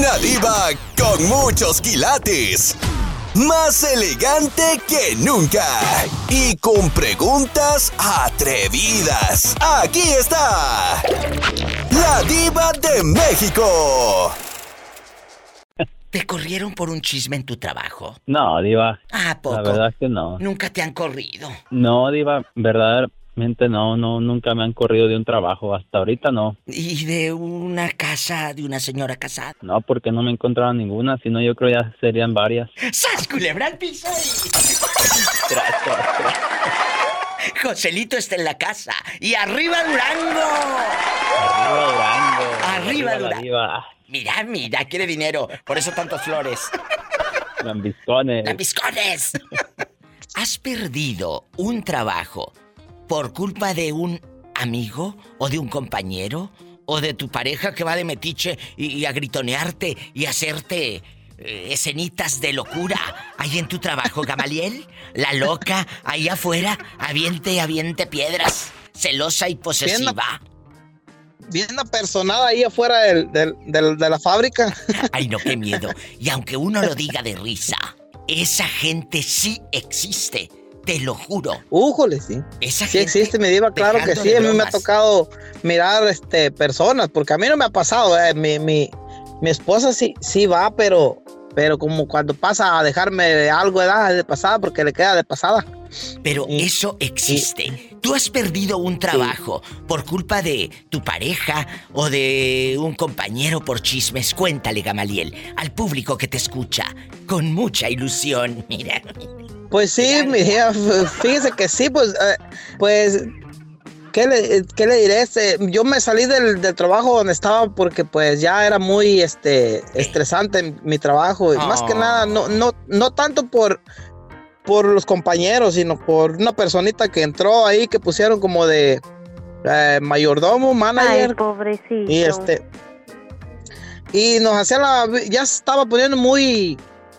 Una diva con muchos quilates. Más elegante que nunca. Y con preguntas atrevidas. Aquí está. La diva de México. ¿Te corrieron por un chisme en tu trabajo? No, diva. Ah, poco. La verdad es que no. Nunca te han corrido. No, diva, no, no, nunca me han corrido de un trabajo, hasta ahorita no. ¿Y de una casa de una señora casada? No, porque no me encontraron ninguna, sino yo creo ya serían varias. ¡Sas, culebra al piso! Joselito está en la casa. ¡Y arriba Durango! Arriba Durango. Arriba la Durango. Mira, mira, quiere dinero. Por eso tantas flores. Lambiscones. ¡Lambiscones! ¿Has perdido un trabajo por culpa de un amigo o de un compañero o de tu pareja que va de metiche y, y a gritonearte y hacerte eh, escenitas de locura ahí en tu trabajo, Gamaliel? La loca ahí afuera, aviente, aviente piedras, celosa y posesiva. Bien apersonada ahí afuera del- del- del- de la fábrica. Ay, no, qué miedo. Y aunque uno lo diga de risa, esa gente sí existe. Te lo juro. Újole, sí. Esa Sí gente existe, me diva, claro que sí. de A mí me ha tocado mirar este personas, porque a mí no me ha pasado. eh, Mi, mi, mi esposa sí, sí va, pero, pero como cuando pasa a dejarme algo edad de pasada, porque le queda de pasada. Pero eso existe. Tú has perdido un trabajo por culpa de tu pareja o de un compañero por chismes. Cuéntale, Gamaliel, al público que te escucha, con mucha ilusión. Mira. Pues sí, mi hija, fíjese que sí, pues, eh, pues, ¿qué le, qué le diré? Este, yo me salí del, del trabajo donde estaba porque pues ya era muy este, estresante mi trabajo. Y Más que nada, no, no, no tanto por, por los compañeros, sino por una personita que entró ahí que pusieron como de eh, mayordomo, manager. Ay, pobrecito. Y este. Y nos hacía la. Ya estaba poniendo muy.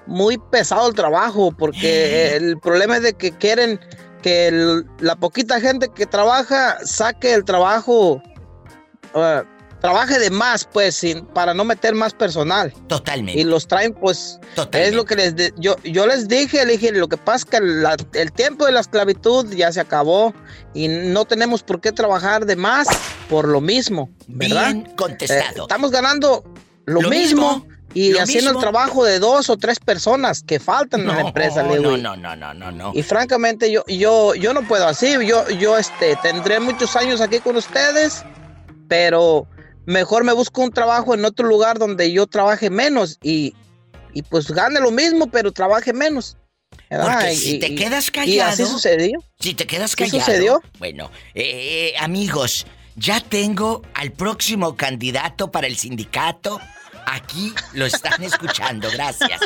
Muy pesado el trabajo. Porque el problema es de que quieren que el- la poquita gente que trabaja saque el trabajo. eh, trabaje de más, pues, sin, para no meter más personal. Totalmente. Y los traen, pues. Totalmente. Es lo que les. de- yo, yo les dije, le dije, lo que pasa es que la- el tiempo de la esclavitud ya se acabó. Y no tenemos por qué trabajar de más por lo mismo. ¿Verdad? Bien contestado. Eh, estamos ganando lo, Lo mismo, mismo, y lo haciendo mismo. el trabajo de dos o tres personas que faltan en la empresa, no, Lewis. no, no, no, no, no. Y francamente yo, yo, yo no puedo así. Yo, yo este, tendré muchos años aquí con ustedes, pero mejor me busco un trabajo en otro lugar donde yo trabaje menos y, y pues gane lo mismo, pero trabaje menos. ¿verdad? Porque Y- si te y- quedas Y callado. así sucedió. Si te quedas ¿Sí callado. sucedió? Bueno, eh, amigos, ya tengo al próximo candidato para el sindicato. Aquí lo están escuchando, gracias.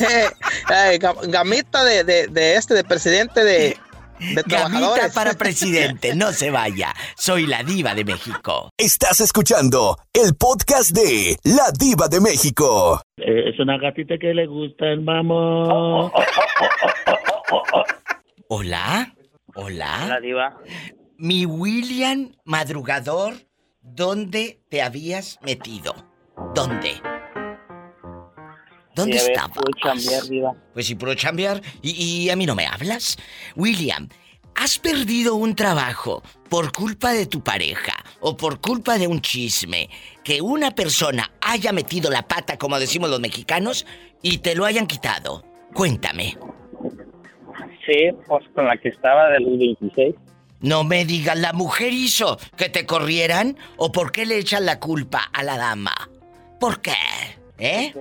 Eh, eh, ga- gamita de, de- de este, de presidente de, de Gamita para presidente, no se vaya. Soy la diva de México. Estás escuchando el podcast de La Diva de México. Eh, es una gatita que le gusta el mamón. Hola, hola. La diva. Mi William madrugador, ¿dónde te habías metido? ¿Dónde? ¿Dónde Sí, estabas? puro chambear, diva. Pues sí, puro chambear. ¿Y, y a mí no me hablas? William, ¿has perdido un trabajo por culpa de tu pareja o por culpa de un chisme que una persona haya metido la pata, como decimos los mexicanos, y te lo hayan quitado? Cuéntame. Sí, pues con la que estaba del 26. No me digas, ¿la mujer hizo que te corrieran o por qué le echan la culpa a la dama? ¿Por qué? ¿Eh?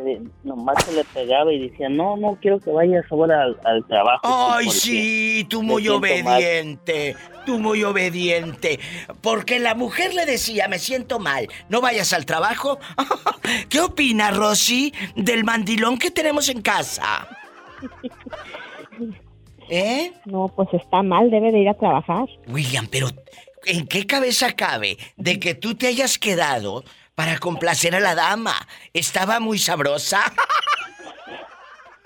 Nomás se le pegaba y decía, no, no quiero que vayas ahora al, al trabajo. Ay, sí, tú muy siento mal". obediente, tú muy obediente. Porque la mujer le decía, me siento mal, no vayas al trabajo. ¿Qué opina Rosy del mandilón que tenemos en casa? ¿Eh? No, pues está mal, debe de ir a trabajar. William, pero ¿en qué cabeza cabe de que tú te hayas quedado para complacer a la dama? Estaba muy sabrosa.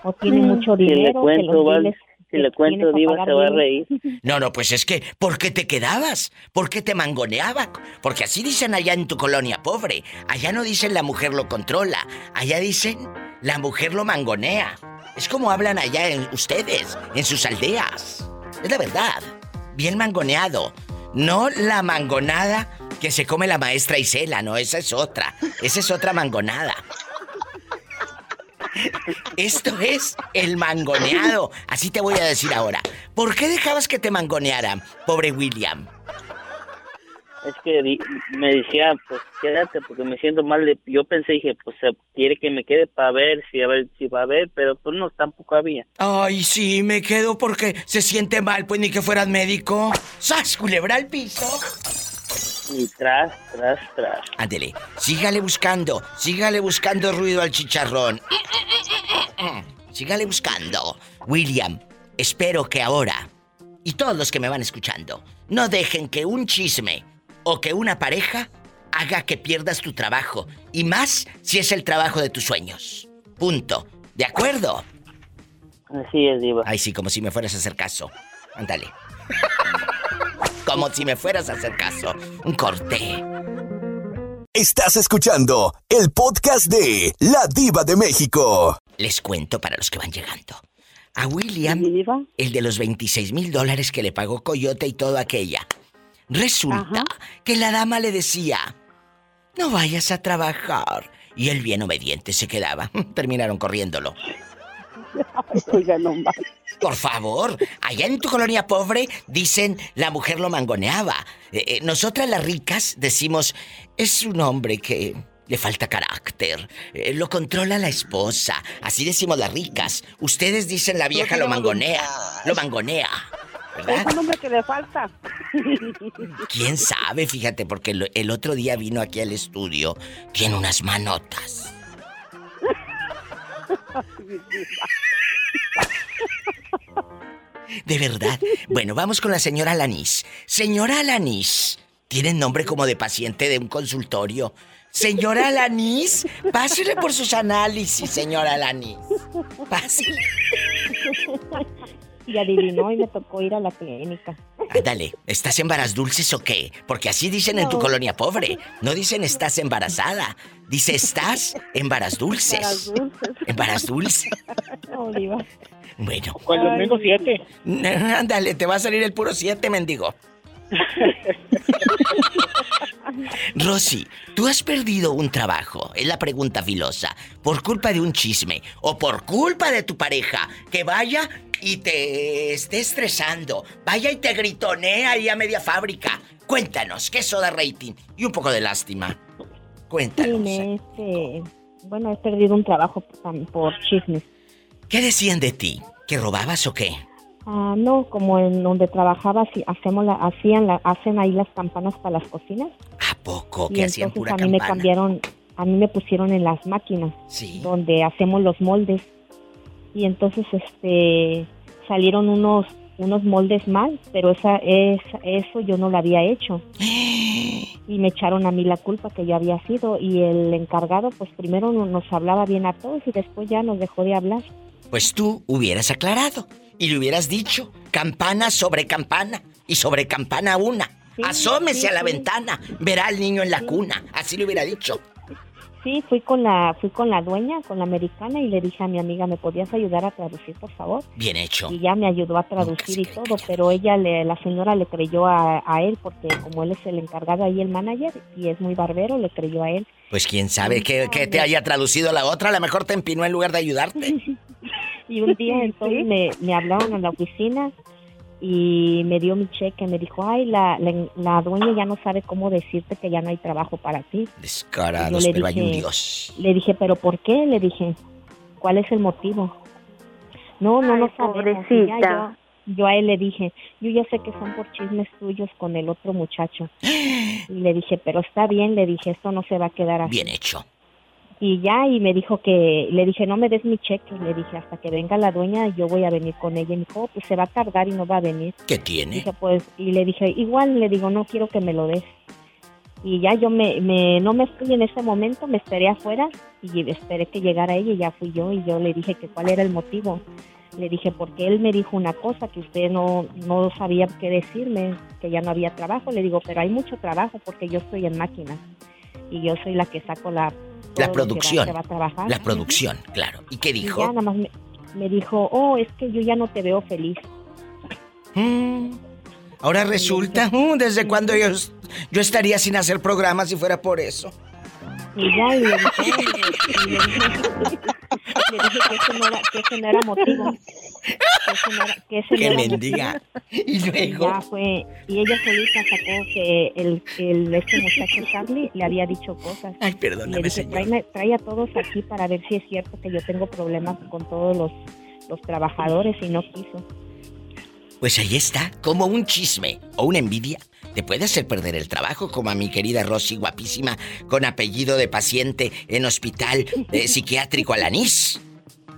O tiene mucho le dinero, que los vale. Si le cuento, Diva, se va a reír. No, no, pues es que, ¿por qué te quedabas? ¿Por qué te mangoneaba? Porque así dicen allá en tu colonia pobre. Allá no dicen la mujer lo controla. Allá dicen la mujer lo mangonea. Es como hablan allá en ustedes, en sus aldeas. Es la verdad. Bien mangoneado. No la mangonada que se come la maestra Isela, no, esa es otra. Esa es otra mangonada. Esto es el mangoneado. Así te voy a decir ahora. ¿Por qué dejabas que te mangonearan, pobre William? Es que di- me decía, pues quédate porque me siento mal. Yo pensé, dije, pues quiere que me quede para ver si a ver si va a ver, pero pues no, tampoco había. Ay, sí, me quedo porque se siente mal, pues ni que fueras médico. ¡Sas, culebra al piso! Y tras, tras, tras. Ándele, sígale buscando, sígale buscando ruido al chicharrón. Sígale buscando. William, espero que ahora, y todos los que me van escuchando, no dejen que un chisme o que una pareja haga que pierdas tu trabajo. Y más si es el trabajo de tus sueños. Punto. ¿De acuerdo? Así es, Diva. Ay, sí, como si me fueras a hacer caso. Ándale. como si me fueras a hacer caso. Un corte. Estás escuchando el podcast de La Diva de México. Les cuento para los que van llegando. A William, Diva. el de los 26 mil dólares que le pagó Coyote y toda aquella. Resulta que la dama le decía, no vayas a trabajar. Y él bien obediente se quedaba. Terminaron corriéndolo. Oiga, no más. Por favor, allá en tu colonia pobre dicen la mujer lo mangoneaba. Eh, eh, nosotras las ricas decimos, es un hombre que le falta carácter, eh, lo controla la esposa. Así decimos las ricas. Ustedes dicen la vieja lo mangonea, lo mangonea. ¿Verdad? Es un hombre que le falta. ¿Quién sabe? Fíjate, porque el, el otro día vino aquí al estudio, tiene unas manotas. De verdad. Bueno, vamos con la señora Alanis. Señora Alanis, tiene nombre como de paciente de un consultorio. Señora Alanis, pásele por sus análisis, señora Alanis. Pásele. Y adivinó y me tocó ir a la clínica. Ándale, ¿estás en varas dulces o qué? Porque así dicen en tu No. colonia pobre. No dicen estás embarazada. Dice estás en varas dulces. Varas dulces. En varas dulces. No, Diva. Bueno, los mismos siete. ándale, te va a salir el puro siete, mendigo. Rosy, ¿tú has perdido un trabajo? Es la pregunta filosa. ¿Por culpa de un chisme? ¿O por culpa de tu pareja? Que vaya y te esté estresando. Vaya y te gritonea ahí a media fábrica. Cuéntanos, ¿qué eso da rating? Y un poco de lástima. Sí, Cuéntanos. me, este, bueno, he perdido un trabajo por, chismes. ¿Qué decían de ti? ¿Que robabas o qué? Ah, no, como en donde trabajaba, sí, hacemos la, hacían la, hacen ahí las campanas para las cocinas. ¿A poco? y Que hacían entonces pura a mí me cambiaron, a mí me pusieron en las máquinas Sí. donde hacemos los moldes. Y entonces, este, salieron unos, unos moldes mal, pero esa, esa, eso yo no lo había hecho. Y me echaron a mí la culpa que yo había sido. Y el encargado, pues primero no- nos hablaba bien a todos y después ya nos dejó de hablar. Pues tú hubieras aclarado y le hubieras dicho campana sobre campana y sobre campana una. Sí, Asómese sí, a la sí. ventana, verá al niño en la cuna. Así le hubiera dicho. Sí, fui con la, fui con la dueña, con la americana, y le dije a mi amiga, ¿me podías ayudar a traducir, por favor? Bien hecho. Y ya me ayudó a traducir y todo, pero ella, le, la señora le creyó a, a él, porque como él es el encargado ahí, el manager, y es muy barbero, le creyó a él. Pues quién sabe que, que te haya traducido la otra, a lo mejor te empinó en lugar de ayudarte. Y un día entonces me, me hablaron a la oficina y me dio mi cheque, me dijo, ay, la, la, la dueña ya no sabe cómo decirte que ya no hay trabajo para ti. Descarados, le pero hay un dije- Dios. Le dije, ¿pero por qué? Le dije, ¿cuál es el motivo? No, no, Ay, no sabemos. Pobrecita. Yo, yo a él le dije, yo ya sé que son por chismes tuyos con el otro muchacho. Y le dije, pero está bien, le dije, esto no se va a quedar así. Bien hecho. Y ya, y me dijo que, le dije, no me des mi cheque. Le dije, hasta que venga la dueña, yo voy a venir con ella. Y me dijo, "Oh, pues se va a tardar y no va a venir. ¿Qué tiene? Dije, pues, y le dije, igual, le digo, no quiero que me lo des. Y ya yo me, me, no me fui en ese momento, me esperé afuera y esperé que llegara ella y ya fui yo y yo le dije que cuál era el motivo. Le dije, porque él me dijo una cosa que usted no, no sabía qué decirme, que ya no había trabajo. Le digo, pero hay mucho trabajo porque yo estoy en máquinas y yo soy la que saco la... La producción. La producción, claro. ¿Y qué dijo? ya nada más me, dijo, oh, es que yo ya no te veo feliz. Mm. Ahora resulta, uh, ¿desde cuándo yo, yo estaría sin hacer programas si fuera por eso? Y ya, y le dije, que ese no era, que ese no era motivo. Que ese no era, que ese que mendiga. Y luego. Ya fue, y ella solita sacó que el, el este muchacho Charlie le había dicho cosas. Ay, perdóname, le dije, trae a todos aquí para ver si es cierto que yo tengo problemas con todos los, los trabajadores y no quiso. Pues ahí está, como un chisme o una envidia te puede hacer perder el trabajo, como a mi querida Rosy, guapísima, con apellido de paciente en hospital eh, psiquiátrico Alanís.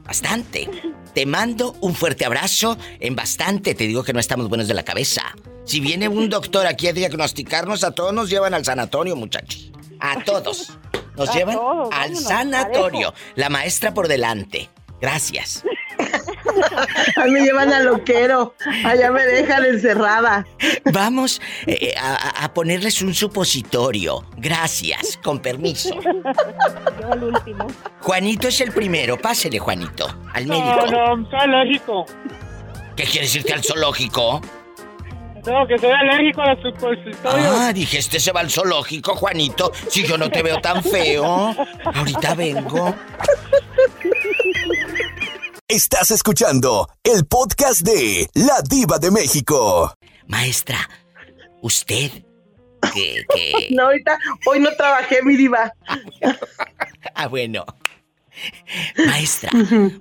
Bastante. Te mando un fuerte abrazo en bastante. Te digo que no estamos buenos de la cabeza. Si viene un doctor aquí a diagnosticarnos, a todos nos llevan al sanatorio, muchachos. A todos. Nos llevan al sanatorio. La maestra por delante. Gracias. A mí me llevan a loquero. Allá me dejan encerrada. Vamos eh, a, ponerles un supositorio. Gracias, con permiso. Yo el último. Juanito es el primero. Pásele, Juanito, al médico. No, no, zoológico. ¿Qué quieres irte al zoológico? No, que soy alérgico a los supositorios. Ah, dije, este se va al zoológico, Juanito. Si yo no te veo tan feo. Ahorita vengo. Estás escuchando el podcast de La Diva de México. Maestra, usted que, No, ahorita, hoy no trabajé, mi diva. ah, bueno. Maestra,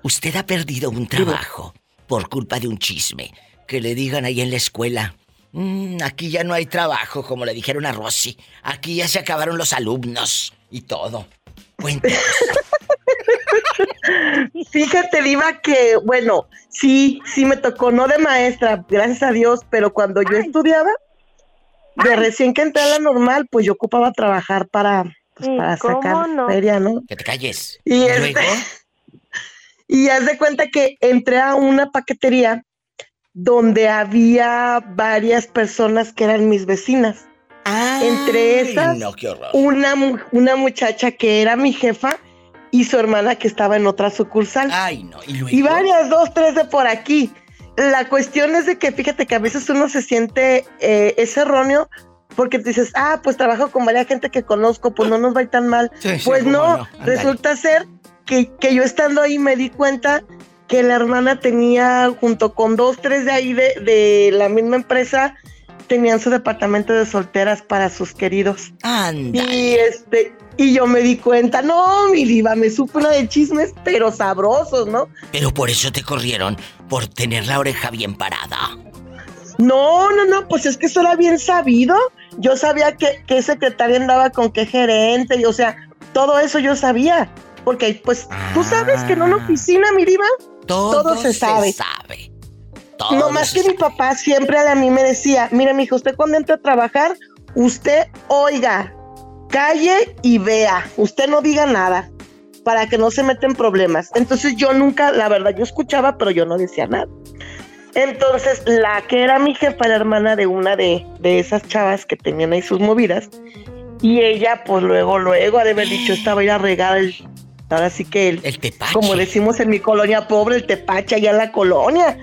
usted ha perdido un trabajo por culpa de un chisme. Que le digan ahí en la escuela. Mm, aquí ya no hay trabajo, como le dijeron a Rosy. Aquí ya se acabaron los alumnos y todo. Cuéntanos. Fíjate, Diva, que, bueno, sí, sí me tocó, no de maestra, gracias a Dios, pero cuando yo estudiaba, de recién que entré a la normal, pues yo ocupaba trabajar para, pues, para sacar feria, ¿no? Que te calles. Y, este, y haz de cuenta que entré a una paquetería donde había varias personas que eran mis vecinas. Entre esas, Una, una muchacha que era mi jefa y su hermana que estaba en otra sucursal. Ay, no. ¿Y, varias, dos, tres de por aquí. La cuestión es de que fíjate que a veces uno se siente eh, es erróneo porque te dices, ah, pues trabajo con varias gente que conozco, pues no nos va a ir tan mal. pues no, resulta ser que, que, yo estando ahí me di cuenta que la hermana tenía, junto con dos, tres de ahí de, de la misma empresa, tenían su departamento de solteras para sus queridos. Anda. Y este, y yo me di cuenta, no, mi diva, me supo una de chismes, pero sabrosos, ¿no? Pero por eso te corrieron, por tener la oreja bien parada. No, no, no, pues es que eso era bien sabido. Yo sabía que, qué secretaria andaba con qué gerente, y, o sea, todo eso yo sabía. Porque, pues, tú sabes que en una ah. oficina, mi diva, todo, se, sabe. sabe. No más que mi papá siempre a mí me decía, mira, mi hijo, usted cuando entra a trabajar, usted oiga, calle y vea, usted no diga nada para que no se meten problemas. Entonces yo nunca, la verdad, yo escuchaba, pero yo no decía nada. Entonces la que era mi jefa, la hermana de una de, de esas chavas que tenían ahí sus movidas, y ella pues luego, luego, ha de haber dicho, estaba ir a regar el, ahora sí que el, el tepache. como decimos en mi colonia pobre, el tepache allá en la colonia.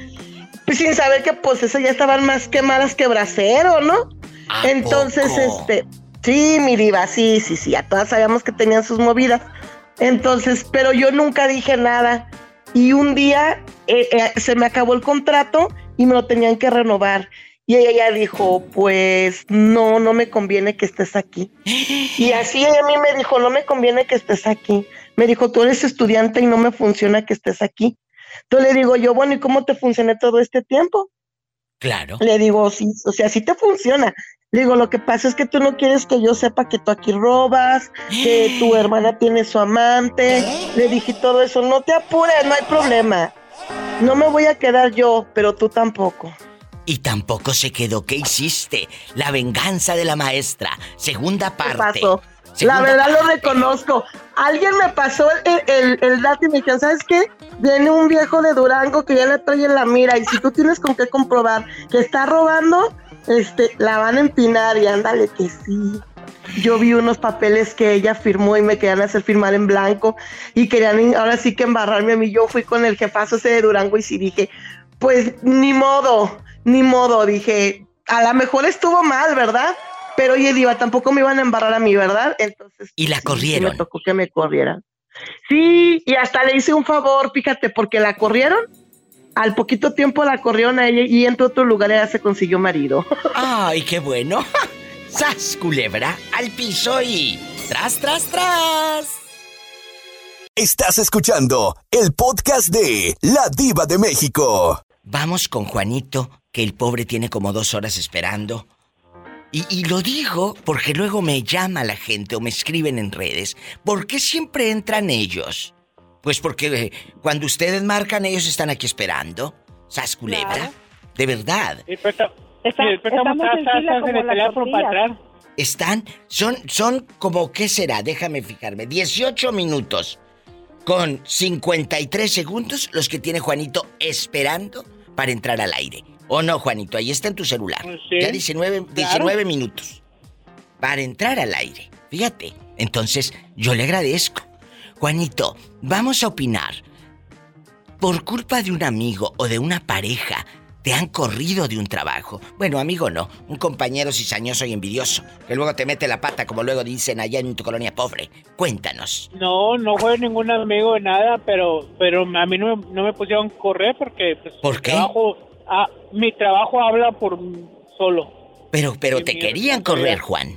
Pues sin saber que pues esas ya estaban más quemadas que brasero, ¿no? Entonces, este, Sí, mi diva, sí, sí, sí, a todas sabíamos que tenían sus movidas. Entonces, pero yo nunca dije nada. Y un día eh, eh, se me acabó el contrato y me lo tenían que renovar. Y ella ya dijo, pues no, no me conviene que estés aquí. Y así ella a mí me dijo, no me conviene que estés aquí. Me dijo, tú eres estudiante y no me funciona que estés aquí. Entonces le digo yo, bueno, ¿y cómo te funciona todo este tiempo? Claro. Le digo, sí, o sea, sí te funciona. Le digo, lo que pasa es que tú no quieres que yo sepa que tú aquí robas, que tu hermana tiene su amante. Le dije todo eso, no te apures, no hay problema. No me voy a quedar yo, pero tú tampoco. Y tampoco se quedó. ¿Qué hiciste? La venganza de la maestra. Segunda parte. La verdad lo reconozco. Alguien me pasó el, el, el dato y me dijeron, ¿sabes qué? Viene un viejo de Durango que ya le trae en la mira y si tú tienes con qué comprobar que está robando, este, la van a empinar y ándale que sí. Yo vi unos papeles que ella firmó y me querían hacer firmar en blanco y querían ahora sí que embarrarme a mí. Yo fui con el jefazo ese de Durango y sí dije, pues ni modo, ni modo. Dije, a lo mejor estuvo mal, ¿verdad? Pero oye, Diva, tampoco me iban a embarrar a mí, ¿verdad? Entonces. Y la sí, sí corrieron. me tocó que me corrieran. Sí, y hasta le hice un favor, fíjate, porque la corrieron. Al poquito tiempo la corrieron a ella y en otro lugar ella se consiguió marido. Ay, qué bueno. ¡Sas, culebra! Al piso y... ¡Tras, tras, tras! Estás escuchando el podcast de La Diva de México. Vamos con Juanito, que el pobre tiene como dos horas esperando. Y, y lo digo porque luego me llama la gente o me escriben en redes. ¿Por qué siempre entran ellos? Pues porque eh, cuando ustedes marcan, ellos están aquí esperando. ¿Sas, culebra? Claro. De verdad. Están, son, son como, ¿qué será? Déjame fijarme. 18 minutos con 53 segundos los que tiene Juanito esperando para entrar al aire. ¿O no, Juanito? Ahí está en tu celular. Pues sí, ya 19, 19 minutos para entrar al aire. Fíjate. Entonces, yo le agradezco. Juanito, vamos a opinar. Por culpa de un amigo o de una pareja, te han corrido de un trabajo. Bueno, amigo no, un compañero cizañoso y envidioso, que luego te mete la pata, como luego dicen allá en tu colonia pobre. Cuéntanos. No, no fue ningún amigo de nada, pero pero a mí no, me- no me pusieron correr porque pues, ¿Por qué? Trabajo, ah, mi trabajo habla por solo. Pero, pero te querían correr, Juan.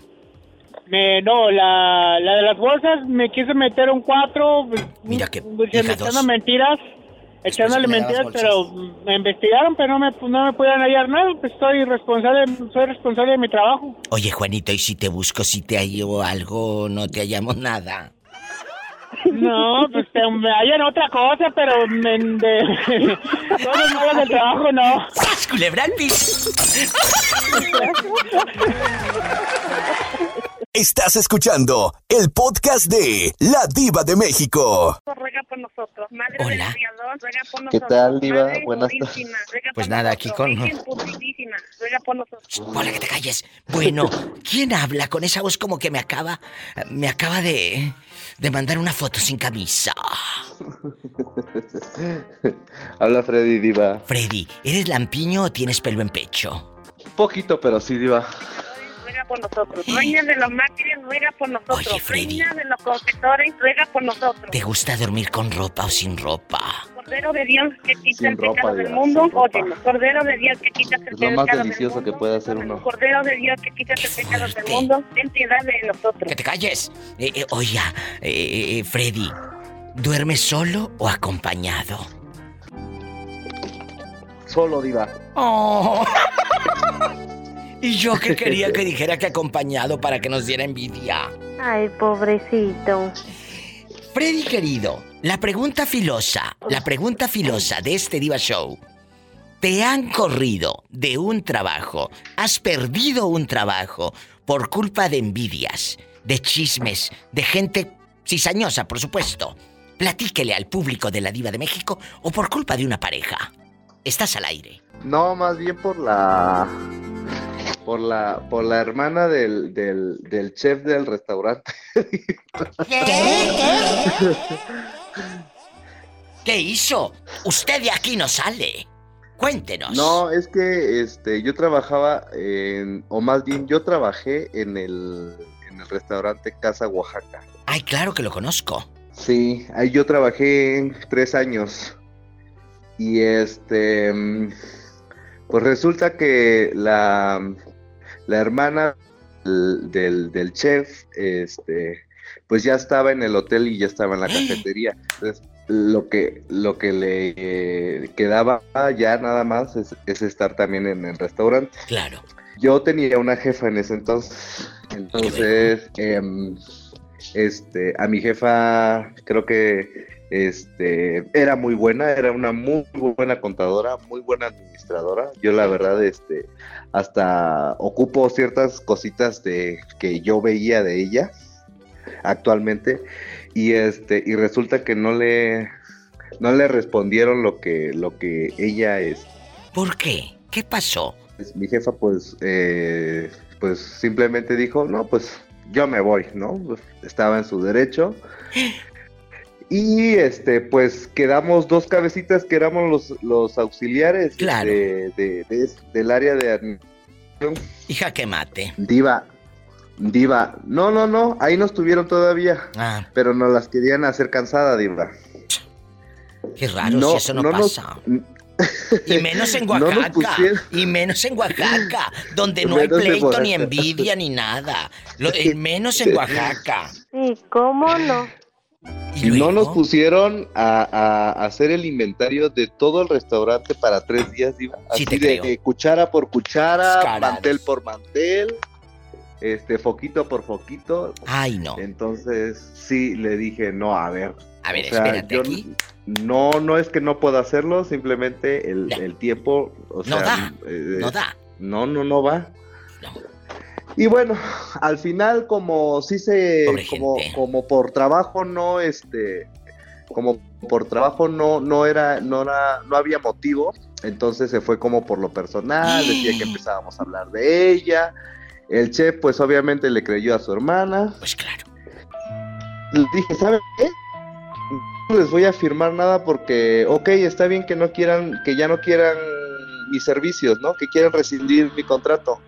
Me, no, la, la de las bolsas me quise meter un cuatro. Mira que, echando mentiras. Echándole mentiras, pero me investigaron, pero no me, no me pudieron hallar nada. Pues soy responsable, soy responsable de mi trabajo. Oye, Juanito, ¿y si te busco, si te hallo algo, no te hallamos nada? No, pues te, me hallan otra cosa, pero me, de, cosas malas del trabajo no. ¡Sas, piso! Estás escuchando el podcast de La Diva de México. ruega por nosotros. Madre Hola. del Criador, ruega por ¿Qué nosotros. tal, Diva? Madre Buenas ruega Pues nada, aquí con- ruega por nosotros. Hola, que te calles. Bueno, ¿quién habla con esa voz como que me acaba, me acaba de, de mandar una foto sin camisa? Habla Freddy Diva. Freddy, ¿eres lampiño o tienes pelo en pecho? Poquito, pero sí Diva. Ruega por nosotros. Reina de los mártires, ruega por nosotros. Oye, Freddy. Reina de los confesores, ruega por nosotros. ¿Te gusta dormir con ropa o sin ropa? Cordero de Dios que quita el ropa, pecado del mundo, óyenos. Cordero de Dios que quita el Es lo pecado más del delicioso mundo. que puede hacer uno. Cordero de Dios que quita el pecado del mundo, ten piedad de nosotros. ¡Que te calles! Eh, eh, oiga, eh, eh, Freddy, ¿duermes solo o acompañado? Solo Diva. Oh. y yo que quería que dijera que acompañado para que nos diera envidia. Ay, pobrecito. Freddy querido, la pregunta filosa, la pregunta filosa de este Diva Show. ¿Te han corrido de un trabajo? ¿Has perdido un trabajo por culpa de envidias, de chismes, de gente cizañosa, por supuesto? Platíquele al público de la Diva de México o por culpa de una pareja. Estás al aire. No, más bien por la. Por la, por la hermana del, del, del chef del restaurante. ¿Qué hizo? Usted de aquí no sale. Cuéntenos. No, es que este, yo trabajaba en, o más bien yo trabajé en el, en el restaurante Casa Oaxaca. Ay, claro que lo conozco. Sí, ahí yo trabajé tres años. Y este, pues resulta que la, la hermana del, del, del chef, este, pues ya estaba en el hotel y ya estaba en la cafetería. Entonces, lo que, lo que le eh, quedaba ya nada más es, es estar también en el restaurante. Claro. Yo tenía una jefa en ese entonces. Entonces, em, este, a mi jefa creo que este, era muy buena, era una muy buena contadora, muy buena administradora. Yo la verdad, este, hasta ocupo ciertas cositas de que yo veía de ella. actualmente y este y resulta que no le no le respondieron lo que lo que ella es. ¿Por qué? ¿Qué pasó? Pues, mi jefa pues eh, pues simplemente dijo no pues yo me voy, ¿no? Pues, estaba en su derecho. Y este, pues quedamos dos cabecitas que éramos los, los auxiliares Claro. de, de- de- del área de administración. Hija que mate. Diva, Diva, no, no, no, ahí nos tuvieron todavía, Ah, pero nos las querían hacer cansada, Diva. qué raro No, si eso no, no nos- pasa. Y menos en Oaxaca. pusieron- Y menos en Oaxaca, donde no hay Menos pleito ni envidia ni nada. Lo- eh, menos en Oaxaca. Sí, ¿cómo no? ¿Y No nos pusieron a, a hacer el inventario de todo el restaurante para tres días, Diva. Sí Así te de, creo. de cuchara por cuchara, mantel por mantel, este foquito por foquito. Ay, no. Entonces, sí, le dije, no, a ver. A ver, o sea, espérate yo aquí. No, no es que no pueda hacerlo, simplemente el, el tiempo, o No sea, da, eh, no da. No, no, no va. No. Y bueno, al final como sí se, Pobre como, gente. como por trabajo no, este, como por trabajo no, no era, no era, no había motivo, entonces se fue como por lo personal, decía que empezábamos a hablar de ella. El chef, pues obviamente le creyó a su hermana. Pues claro. Les dije, ¿saben qué? No les voy a firmar nada porque, ok, está bien que no quieran, que ya no quieran mis servicios, ¿no? Que quieran rescindir mi contrato.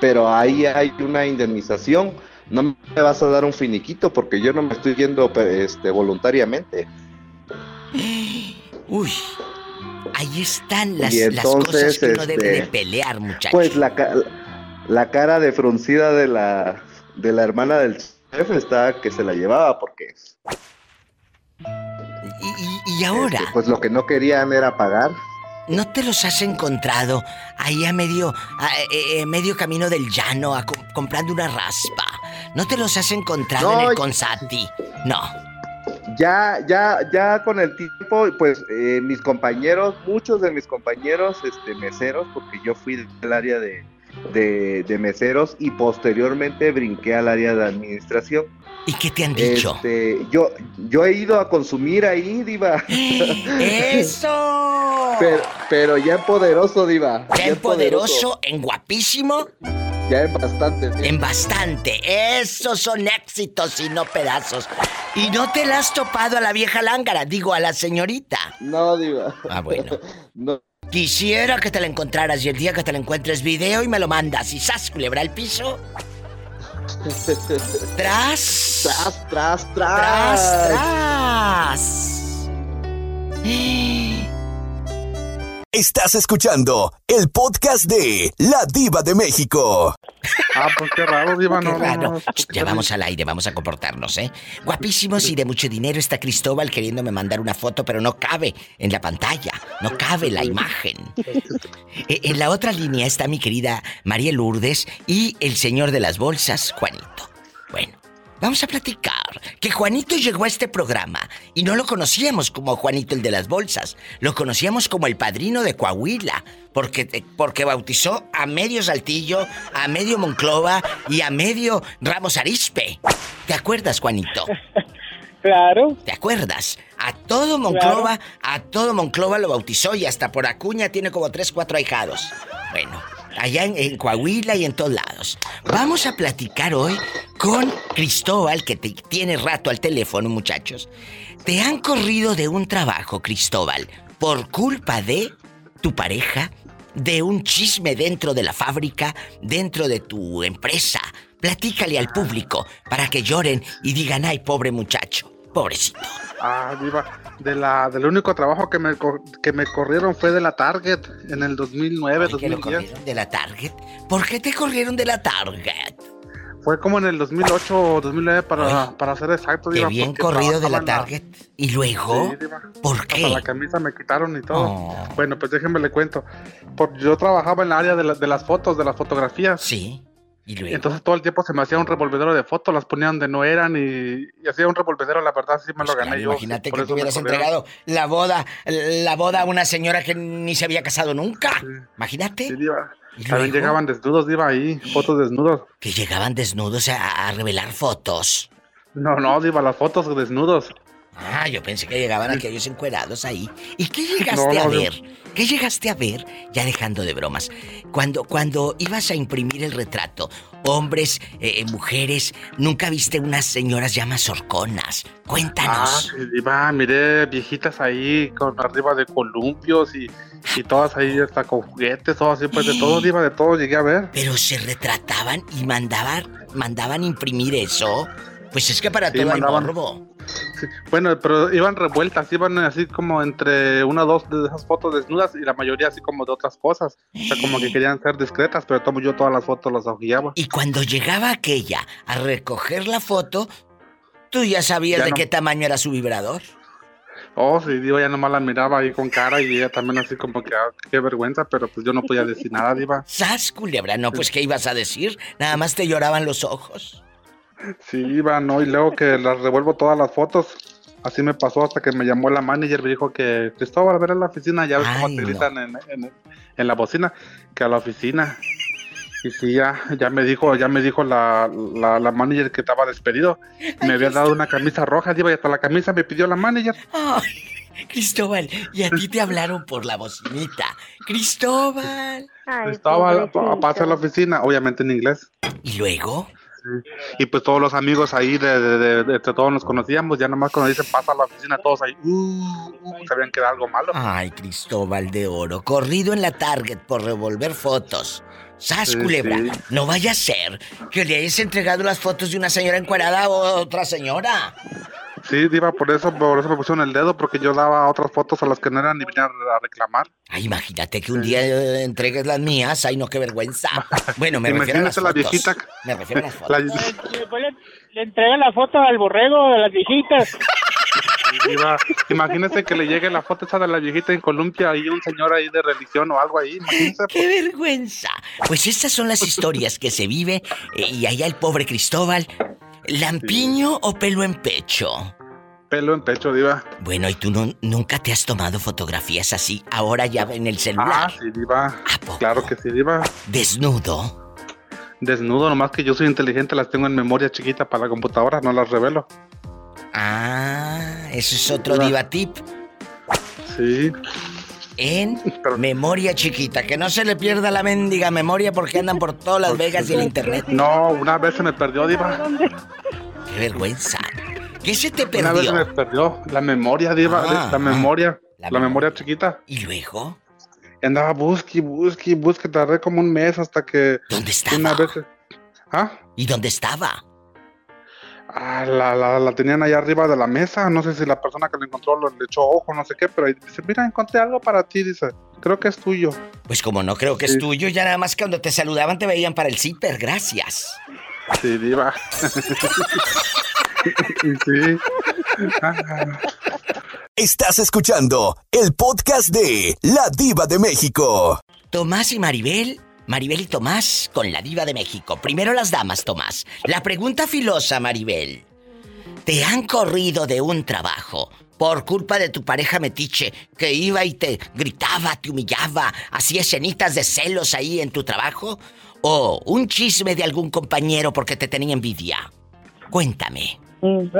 Pero ahí hay una indemnización. No me vas a dar un finiquito porque yo no me estoy yendo este, voluntariamente. Uy. Ahí están las, las cosas que uno debe de este, pelear, muchachos. Pues la, la cara de fruncida de la, de la hermana del chef está que se la llevaba porque Y, y- ahora, este, pues lo que no querían era pagar. ¿no te los has encontrado ahí a medio, a, eh, eh, medio camino del llano a co- comprando una raspa? ¿No te los has encontrado en No, el y- Consati? No. Ya, ya, ya con el tiempo, pues eh, mis compañeros, muchos de mis compañeros, este, meseros, porque yo fui del área de, de, de meseros y posteriormente brinqué al área de administración. ¿Y qué te han dicho? Este, yo, yo he ido a consumir ahí, diva. ¡Eso! pero, pero ya en poderoso, diva. Ya en poderoso, en guapísimo, Ya en bastante. sí. en bastante. Esos son éxitos y no pedazos. Y no te la has topado a la vieja lángara, digo a la señorita. No, diva. Ah, bueno. No. Quisiera que te la encontraras y el día que te la encuentres video y me lo mandas y sas, culebra el piso. Tras. Tras, tras, tras. Tras, tras. Estás escuchando el podcast de La Diva de México. Ah, pues qué raro, Diva, Qué no, no, raro. no, Ch, ya vamos al aire, vamos a comportarnos, ¿eh? Guapísimos y de mucho dinero está Cristóbal queriéndome mandar una foto, pero no cabe en la pantalla, no cabe la imagen. Eh, En la otra línea está mi querida María Lourdes y el señor de las bolsas, Juanito. Bueno, vamos a platicar que Juanito llegó a este programa y no lo conocíamos como Juanito el de las bolsas, lo conocíamos como el padrino de Coahuila, porque, eh, porque bautizó a medio Saltillo, a medio Monclova y a medio Ramos Arispe. ¿Te acuerdas, Juanito? Claro. ¿Te acuerdas? A todo Monclova, a todo Monclova lo bautizó y hasta por Acuña tiene como tres, cuatro ahijados. Bueno, allá en, Coahuila y en todos lados. Vamos a platicar hoy con Cristóbal, que te tiene rato al teléfono, muchachos. Te han corrido de un trabajo, Cristóbal, por culpa de tu pareja, de un chisme dentro de la fábrica, dentro de tu empresa. Platícale al público para que lloren y digan, ay, pobre muchacho, pobrecito. Ah, Diva, de la, del único trabajo que me, que me corrieron fue de la Target en el 2009, Ay, que lo 2010. corrieron de la Target. ¿Por qué te corrieron de la Target? Fue como en el 2008 o 2009 para, para ser exacto, Qué Diva. bien porque corrido de la Target. ¿Y luego? Sí, Diva. ¿Por qué? la camisa me quitaron y todo. Oh. Bueno, pues déjenme le cuento. Por, yo trabajaba en la área de, la- de las fotos, de las fotografías. Sí. ¿Y luego? Entonces todo el tiempo se me hacía un revolvedero de fotos, las ponían donde no eran y, y hacía un revolvedero, la verdad sí me lo gané yo. Pues Imagínate que te hubieras entregado la boda, la boda a una señora que ni se había casado nunca. Imagínate. Sí, Diva. ¿Y También llegaban desnudos, Diva, ahí, fotos desnudos. Que llegaban desnudos a, a revelar fotos. No, no, Diva, las fotos desnudos. Ah, yo pensé que llegaban aquellos encuerados ahí. ¿Y qué llegaste No, a no, ver? ¿Qué llegaste a ver? Ya dejando de bromas. Cuando, cuando ibas a imprimir el retrato, hombres, eh, eh, mujeres, nunca viste unas señoras ya mazorconas. Ah, Cuéntanos. sí, Diva, miré viejitas ahí con arriba de columpios y, y todas ahí hasta con juguetes, todo así, pues de todo, Diva, de todo llegué a ver. Pero se retrataban y mandaban, mandaban imprimir eso. Pues es que para Sí, todo mandaban. hay morbo. Sí, Bueno, pero iban revueltas, iban así como entre una o dos de esas fotos desnudas y la mayoría así como de otras cosas. O sea, como que querían ser discretas, pero tomo yo todas las fotos las hojeaba. Y cuando llegaba aquella a recoger la foto, tú ya sabías Ya de no. qué tamaño era su vibrador. Oh, sí, digo, ya nomás la miraba ahí con cara y ella también así como que, ah, qué vergüenza, pero pues yo no podía decir nada, diva. ¡Sas, culebra! No, pues, ¿qué ibas a decir? Nada más te lloraban los ojos. Sí, iba, no, y luego que las revuelvo todas las fotos. Así me pasó hasta que me llamó la manager, me dijo que Cristóbal, a ver a la oficina, ya ves cómo te no. gritan en, en- en la bocina, que a la oficina. Y sí, ya, ya me dijo, ya me dijo la, la, la manager que estaba despedido. Me había dado una camisa roja, diva, y hasta la camisa me pidió la manager. Ay, Cristóbal, y a ti te hablaron por la bocinita. Cristóbal. Cristóbal, pa- pasa a la oficina, obviamente en inglés. ¿Y luego? Y pues todos los amigos ahí, de, de, todos nos conocíamos, ya nomás cuando dicen pasa a la oficina, todos ahí, uh, uh, sabían que era algo malo. Ay, Cristóbal de Oro, corrido en la Target por revolver fotos. ¡Sas, culebra! No vaya a ser que le hayas entregado las fotos de una señora encuerada a otra señora. Sí, Diva, por eso, por eso me pusieron el dedo, porque yo daba otras fotos a las que no eran ni venían a reclamar. Ay, imagínate que un día eh, entregues las mías. Ay, no, qué vergüenza. Bueno, me refiero a las Imagínate la fotos. viejita. Me refiero a las fotos. La- Después le, le entregan la foto al borrego de las viejitas. Diva, imagínese que le llegue la foto esa de la viejita en Colombia y un señor ahí de religión o algo ahí, imagínese. ¡Qué vergüenza! Pues estas son las historias que se vive eh, y allá el pobre Cristóbal. ¿Lampiño o pelo en pecho? Pelo en pecho, Diva. Bueno, ¿y tú no, nunca te has tomado fotografías así ahora ya en el Ah, celular? sí, Diva. Claro que sí, Diva. Desnudo. Desnudo, nomás que yo soy inteligente, las tengo en memoria chiquita para la computadora, no las revelo. Ah, eso es otro Diva. diva tip. Sí. En memoria chiquita, que no se le pierda la mendiga memoria porque andan por todas Las Vegas y el internet. No, una vez se me perdió, Diva. Qué vergüenza. ¿Qué se te Una vez se perdió? me perdió la memoria, Diva, Ah, la memoria, la la, memoria chiquita. ¿Y luego? Y andaba busque, busque, busque, tardé como un mes hasta que... ¿Dónde estaba? Una vez... ¿Ah? ¿Y dónde estaba? Ah, la, la, la tenían allá arriba de la mesa. No sé si la persona que lo encontró lo, le echó ojo, no sé qué, pero ahí dice, mira, encontré algo para ti, dice. Creo que es tuyo. Pues como no creo que es tuyo, ya nada más que cuando te saludaban te veían para el zipper, gracias. Sí, diva. sí. Estás escuchando el podcast de La Diva de México. Tomás y Maribel, Maribel y Tomás con la diva de México. Primero las damas, Tomás. La pregunta filosa, Maribel. ¿Te han corrido de un trabajo por culpa de tu pareja metiche que iba y te gritaba, te humillaba, hacía escenitas de celos ahí en tu trabajo? ¿O un chisme de algún compañero porque te tenía envidia? Cuéntame. Mm.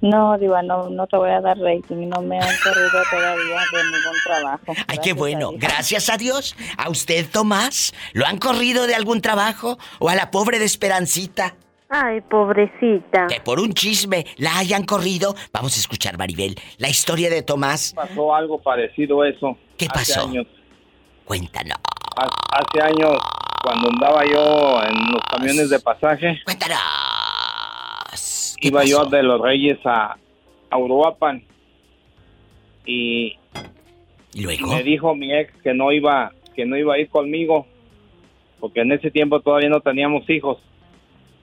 No, Diva, no, no te voy a dar rating. No me han corrido todavía de ningún trabajo. Ay, Gracias qué bueno. Gracias a Dios. ¿A usted, Tomás? ¿Lo han corrido de algún trabajo? ¿O a la pobre de Esperancita? Ay, pobrecita. Que por un chisme la hayan corrido. Vamos a escuchar, Maribel, la historia de Tomás. Pasó algo parecido a eso. ¿Qué hace pasó? años. Cuéntanos. Ha- Hace años, cuando andaba yo en los camiones de pasaje, Cuéntanos. Iba yo de los Reyes a, a Uruapan y ¿Y luego? me dijo mi ex que no iba que no iba a ir conmigo porque en ese tiempo todavía no teníamos hijos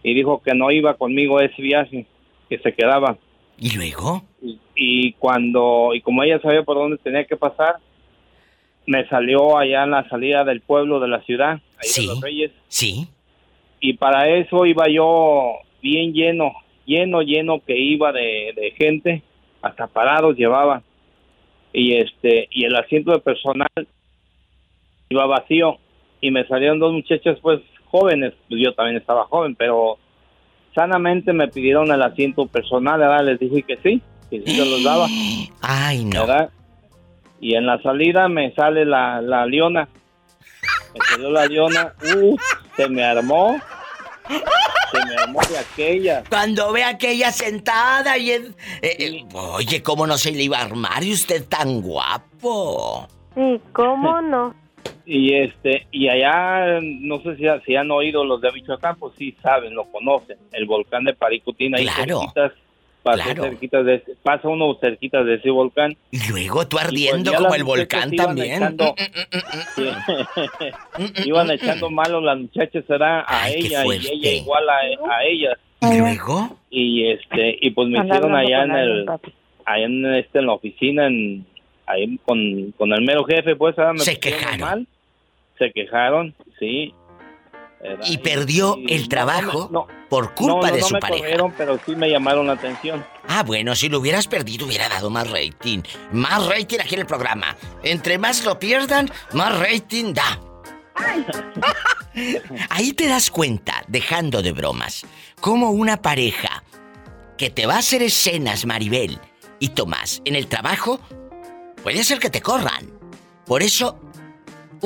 y dijo que no iba conmigo a ese viaje que se quedaba ¿Y luego? y, y cuando y como ella sabía por dónde tenía que pasar me salió allá en la salida del pueblo de la ciudad ahí Sí. de los Reyes Sí. y para eso iba yo bien lleno lleno lleno que iba de, de gente hasta parados llevaba y este y el asiento de personal iba vacío y me salieron dos muchachas pues jóvenes pues yo también estaba joven pero sanamente me pidieron el asiento personal, ¿verdad? Les dije que sí, que sí se los daba. Ay, no. ¿verdad? Y en la salida me sale la, la leona. Me salió la leona, uh, se me armó. De aquella. Cuando ve a aquella sentada y... en- eh, eh, oye, ¿cómo no se le iba a armar? Y usted tan guapo. Sí, ¿cómo no? Y este, y allá, no sé si, si han oído los de Michoacán, pues sí saben, lo conocen. El volcán de Paricutina, ahí Claro. cerquitas, pasó Claro. cerquitas de pasa uno cerquitas de ese volcán. Y luego tú ardiendo ya como el volcán iban también. echando- Sí. Iban echando malo las muchachas, será a Ay, ella y ella igual a, a ellas. ¿Y luego? Y este, y pues me hicieron allá en el, papi. allá en este, en la oficina, en, ahí con, con el mero jefe, pues, ¿verdad? me Se quejaron. mal. Se quejaron, sí. Y perdió el trabajo no, por culpa no, de no su me pareja. corrieron, pero sí me llamaron la atención. Ah, bueno, si lo hubieras perdido hubiera dado más rating. Más rating aquí en el programa. Entre más lo pierdan, más rating da. Ahí te das cuenta, dejando de bromas, cómo una pareja que te va a hacer escenas, Maribel y Tomás, en el trabajo, puede ser que te corran. Por eso,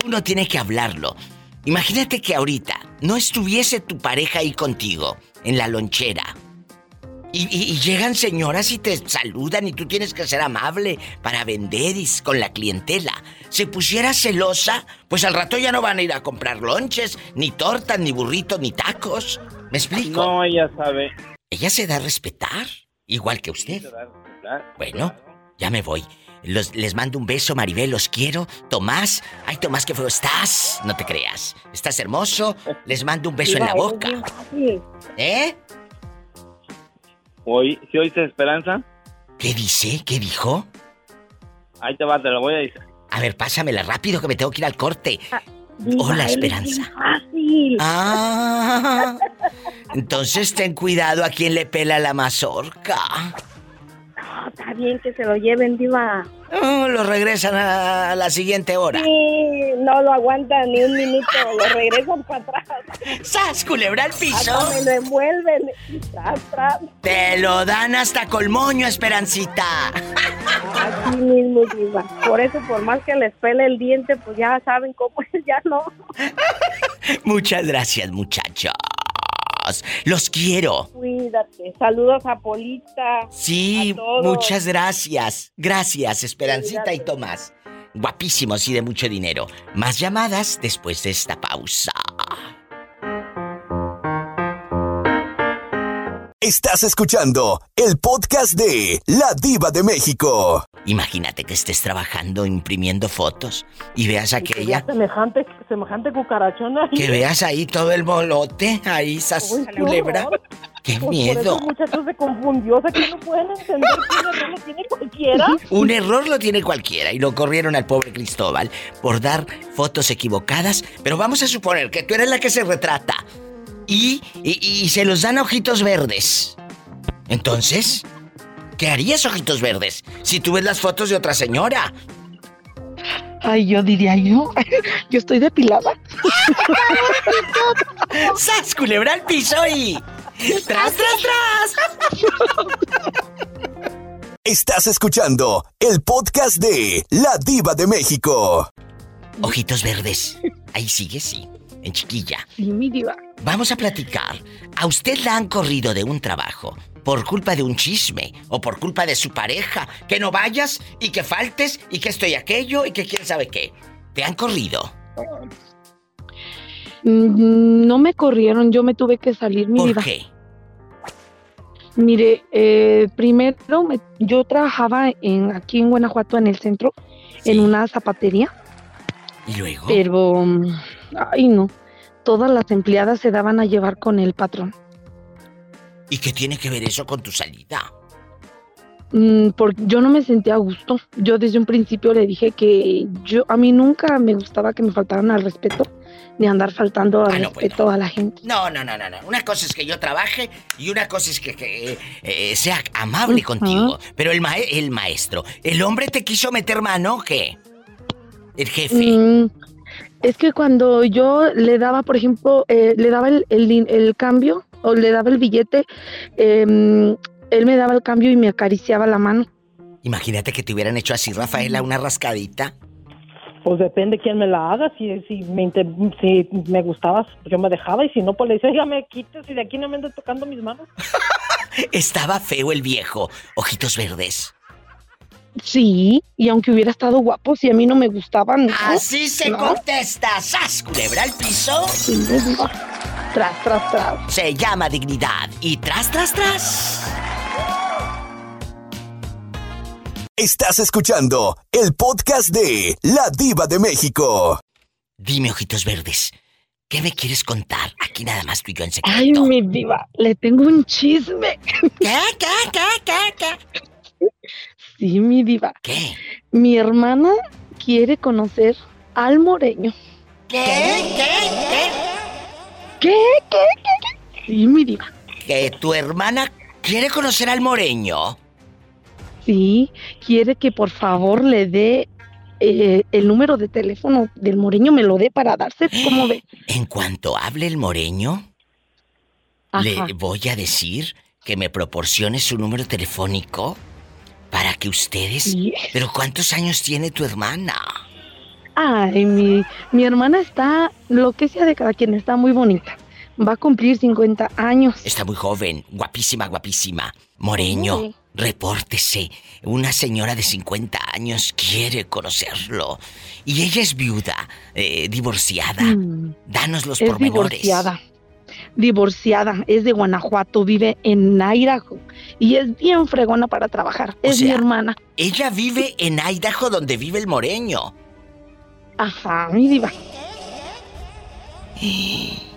uno tiene que hablarlo. Imagínate que ahorita no estuviese tu pareja ahí contigo, en la lonchera. Y, y- y llegan señoras y te saludan y tú tienes que ser amable para vender y con la clientela. Se pusiera celosa, pues al rato ya no van a ir a comprar lonches, ni tortas, ni burritos, ni tacos. ¿Me explico? No, ella sabe. Ella se da a respetar, igual que usted. Bueno, ya me voy. Los- les mando un beso, Maribel, los quiero. Tomás, ay Tomás, qué feo estás. No te creas. Estás hermoso. Les mando un beso en la boca. ¿Eh? Hoy, ¿sí oíste Esperanza? ¿Qué dice? ¿Qué dijo? Ahí te va, te lo voy a decir. A ver, pásamela rápido que me tengo que ir al corte. Hola, Esperanza. Fácil. Ah. Entonces ten cuidado a quien le pela la mazorca. Está bien que se lo lleven, diva. Oh, lo regresan a la siguiente hora. Sí, no lo aguantan ni un minuto, lo regresan para atrás. ¡Sas, culebra al piso! Hasta me lo envuelven. Tras, tras. Te lo dan hasta colmoño, Esperancita. Así mismo, diva. Por eso, por más que les pele el diente, pues ya saben cómo es, ya no. Muchas gracias, Los quiero. Cuídate. Saludos a Polita. Sí, A todos. muchas gracias. Gracias, Esperancita y. Tomás. Guapísimos y de mucho dinero. Más llamadas después de esta pausa. Estás escuchando el podcast de La Diva de México. Imagínate que estés trabajando imprimiendo fotos y veas aquella, Semejante, semejante cucarachona. que veas ahí todo el bolote, ahí qué culebra. ¡Qué Pues Por miedo! eso el muchacho se confundió, o sea que no pueden entender que un error lo tiene cualquiera. Un error lo tiene cualquiera y lo corrieron al pobre Cristóbal por dar fotos equivocadas, pero vamos a suponer que tú eres la que se retrata y, y, y se los dan ojitos verdes. Entonces, ¿qué harías ojitos verdes si tú ves las fotos de otra señora? Ay, yo diría yo. Yo estoy depilada. ¡Sas, culebra al piso y... ¡Tras, tras, tras! Estás escuchando el podcast de La Diva de México. Ojitos verdes. Ahí sigue, sí. En chiquilla. Sí, mi diva. Vamos a platicar. ¿A usted la han corrido de un trabajo por culpa de un chisme o por culpa de su pareja? Que no vayas y que faltes y que estoy aquello y que quién sabe qué. ¿Te han corrido? Mm, No me corrieron, yo me tuve que salir, mi ¿Por diva. qué? Mire, eh, primero me- yo trabajaba en aquí en Guanajuato en el centro en una zapatería, ¿Y luego? pero mm, ay no, todas las empleadas se daban a llevar con el patrón. ¿Y qué tiene que ver eso con tu salida? Mm, porque yo no me sentía a gusto. Yo desde un principio le dije que yo a mí nunca me gustaba que me faltaran al respeto ni andar faltando al Ah, no, respeto a la gente. No, no, no, no, no. Una cosa es que yo trabaje y una cosa es que, que, eh, sea amable contigo. Pero el, el maestro, ¿el hombre te quiso meter mano o qué? El jefe. Mm, es que cuando yo le daba, por ejemplo, eh, le daba el, el din- el cambio, o le daba el billete, em, él me daba el cambio y me acariciaba la mano. Imagínate que te hubieran hecho así, Rafaela, una rascadita. Pues depende quién me la haga. Si, si, me, si me gustaba, yo me dejaba. Y si no, pues le decía, ya me quites y de aquí no me andes tocando mis manos. Estaba feo el viejo. Ojitos verdes. Sí, y aunque hubiera estado guapo, si a mí no me gustaban. ¿no? Así se ¿No? contesta. ¡Sas, culebra al piso! Sí. Tras, tras, tras. Se llama dignidad. Y tras, tras, tras. Estás escuchando el podcast de La Diva de México. Dime, ojitos verdes, ¿qué me quieres contar? Aquí nada más tú y yo en secreto. Ay, mi diva, le tengo un chisme. ¿Qué, qué, qué, qué, qué? Sí, mi diva. ¿Qué? Mi hermana quiere conocer al moreño. ¿Qué? ¿Qué? ¿Qué? ¿Qué? ¿Qué? Sí, mi diva. Que tu hermana quiere conocer al moreño. Sí, quiere que por favor le dé eh, el número de teléfono del moreño, me lo dé para darse, ¿cómo ve? En cuanto hable el moreño, Ajá. le voy a decir que me proporcione su número telefónico para que ustedes... Pero ¿cuántos años tiene tu hermana? Ay, mi, mi hermana está, lo que sea de cada quien, está muy bonita. Va a cumplir 50 años. Está muy joven, guapísima, guapísima. Moreño, Sí. repórtese. Una señora de 50 años quiere conocerlo. Y ella es viuda, eh, divorciada. Mm, Danos los es pormenores. divorciada. Divorciada, es de Guanajuato, vive en Idaho y es bien fregona para trabajar. O es mi hermana. Ella vive en Idaho donde vive el moreño. Ajá, mi diva.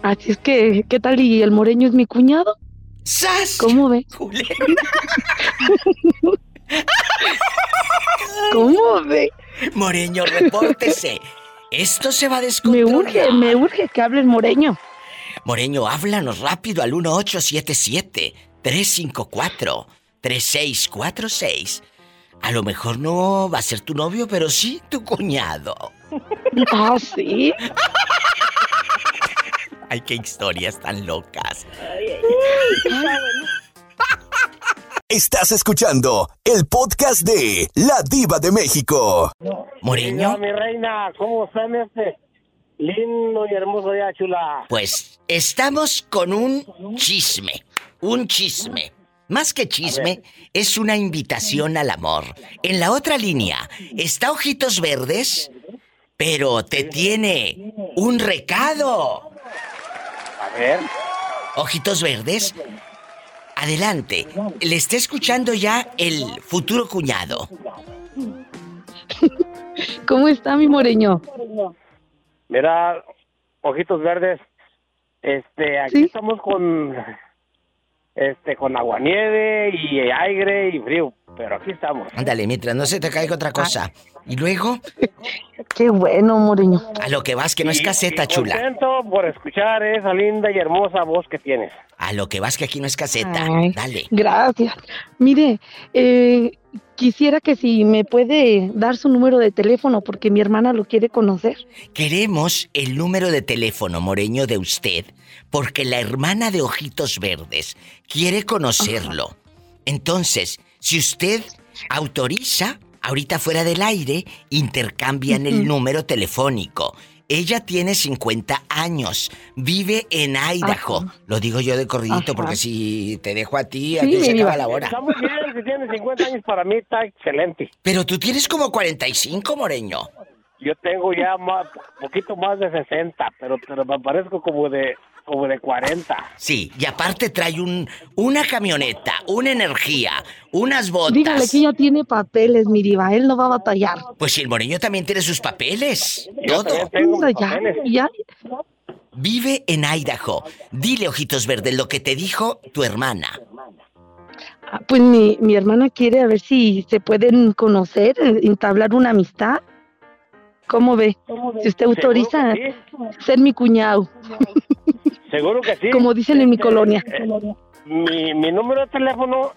Así es que, ¿qué tal? ¿Y el moreño es mi cuñado? ¡Sas! ¿Cómo ve? ¿Cómo ve? Moreño, repórtese. Esto se va a Me descontrolar. urge, me urge que hable el moreño. Moreño, háblanos rápido al 1877-354-3646. A lo mejor no va a ser tu novio, pero sí tu cuñado. Ah, sí. Ay, qué historias tan locas. Estás escuchando el podcast de La Diva de México. Moreño, mi reina, ¿cómo están este? Lindo y hermoso día, chula. pues estamos con un chisme. Un chisme. Más que chisme, es una invitación al amor. En la otra línea está Ojitos Verdes, pero te tiene un recado. A ver. Ojitos Verdes, adelante. Le está escuchando ya el futuro cuñado. ¿Cómo está mi moreño? Mira, ojitos verdes, este, aquí estamos con, este, con aguanieve y aire y frío, pero aquí estamos. Ándale, mientras no se te caiga otra cosa. Y luego, Qué bueno, moreño. a lo que vas, que no es caseta, chula. Contento por escuchar esa linda y hermosa voz que tienes. A lo que vas, que aquí no es caseta. Ay, Dale. Gracias. Mire, eh, quisiera que si me puede dar su número de teléfono porque mi hermana lo quiere conocer. Queremos el número de teléfono moreño de usted porque la hermana de Ojitos Verdes quiere conocerlo. Entonces, si usted autoriza, ahorita fuera del aire, intercambian el número telefónico. Ella tiene 50 años, vive en Idaho. Lo digo yo de corridito Ajá. porque si te dejo a ti, Sí, aquí se acaba la hora. Está muy bien, si tienes 50 años para mí está excelente. Pero tú tienes como 45, Moreño. Yo tengo ya más, poquito más de 60, pero, pero me parezco como de, como de 40. Sí, y aparte trae un, una camioneta, una energía, unas botas. Dígale que ya tiene papeles, mi diva. Él no va a batallar. Pues si el moreño también tiene sus papeles. Yo Todo. tengo ya, papeles. ya. Vive en Idaho. Dile, ojitos verdes, lo que te dijo tu hermana. Ah, Pues mi, mi hermana quiere a ver si se pueden conocer, entablar una amistad. ¿Cómo ve? Si usted autoriza ser mi cuñado, Seguro que sí. como dicen en mi Este, colonia. eh, mi, mi número de teléfono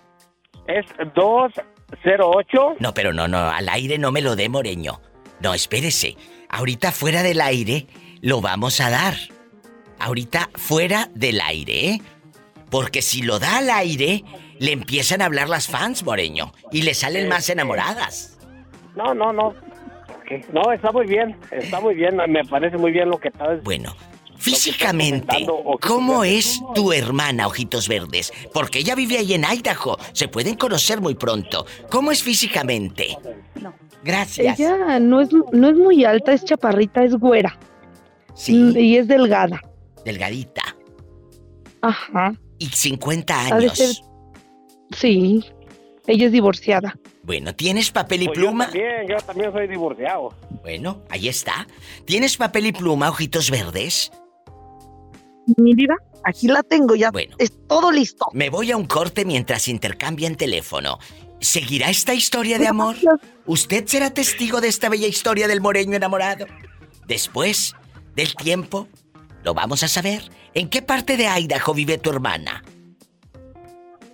es 208. No, pero no, no, al aire no me lo dé, moreño. No, espérese. Ahorita fuera del aire lo vamos a dar. Ahorita fuera del aire, ¿eh? Porque si lo da al aire, le empiezan a hablar las fans, Moreño. Y le salen más enamoradas. No, no, no. No, está muy bien, está muy bien, me parece muy bien lo que estás... Bueno, Físicamente, ¿cómo es tu hermana, Ojitos Verdes? Porque ella vive ahí en Idaho. Se pueden conocer muy pronto. ¿Cómo es físicamente? Gracias. Ella no es, no es muy alta, es chaparrita, es güera. Sí. Y es delgada. Delgadita. Ajá. Y 50 Ha de años. ser- Sí. Ella es divorciada. Bueno, ¿tienes papel y Pues pluma? Yo también, yo también soy divorciado. Bueno, ahí está. ¿Tienes papel y pluma, Ojitos Verdes? Mi vida, aquí la tengo ya. Bueno. Es todo listo. Me voy a un corte mientras intercambian teléfono. ¿Seguirá esta historia de amor? ¿Usted será testigo de esta bella historia del moreño enamorado? Después del tiempo, lo vamos a saber. ¿En qué parte de Idaho vive tu hermana?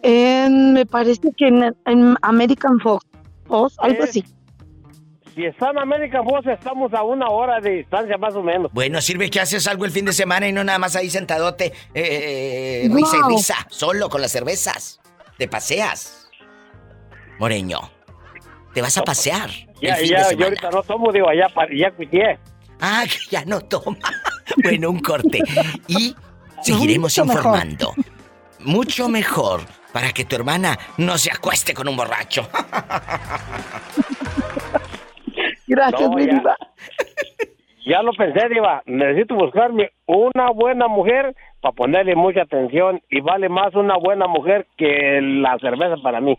En- me parece que en, en American Fox, Fox, algo Eh. así. Si está en América Fox, estamos a una hora de distancia más o menos. Bueno, sirve que haces algo el fin de semana y no nada más ahí sentadote, eh, eh, risa y Wow. risa, solo con las cervezas. Te paseas. Moreño, te vas a pasear. Ya, el fin de ya, yo semana. ahorita no tomo, digo, allá, ya cuité. Ah, que ya no toma. bueno, un corte. Y seguiremos mucho mejor. informando. Mucho mejor para que tu hermana no se acueste con un borracho. Gracias, No, mi diva. Ya lo pensé, Diva. Necesito buscarme una buena mujer para ponerle mucha atención y vale más una buena mujer que la cerveza para mí.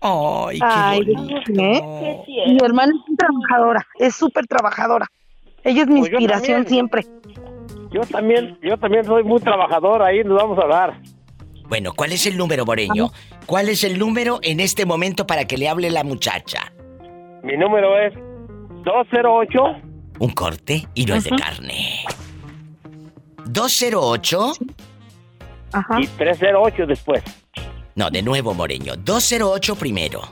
Ay, Ay, ¿eh? Mi hermana es trabajadora, es súper trabajadora. Ella es mi Pues inspiración siempre. Yo también, yo también soy muy trabajador, ahí nos vamos a dar. Bueno, ¿cuál es el número, Moreño? ¿Cuál es el número en este momento para que le hable la muchacha? Mi número es 208 Un corte y no es de carne. 208. y 308 después. No, de nuevo, Moreño. 208 primero.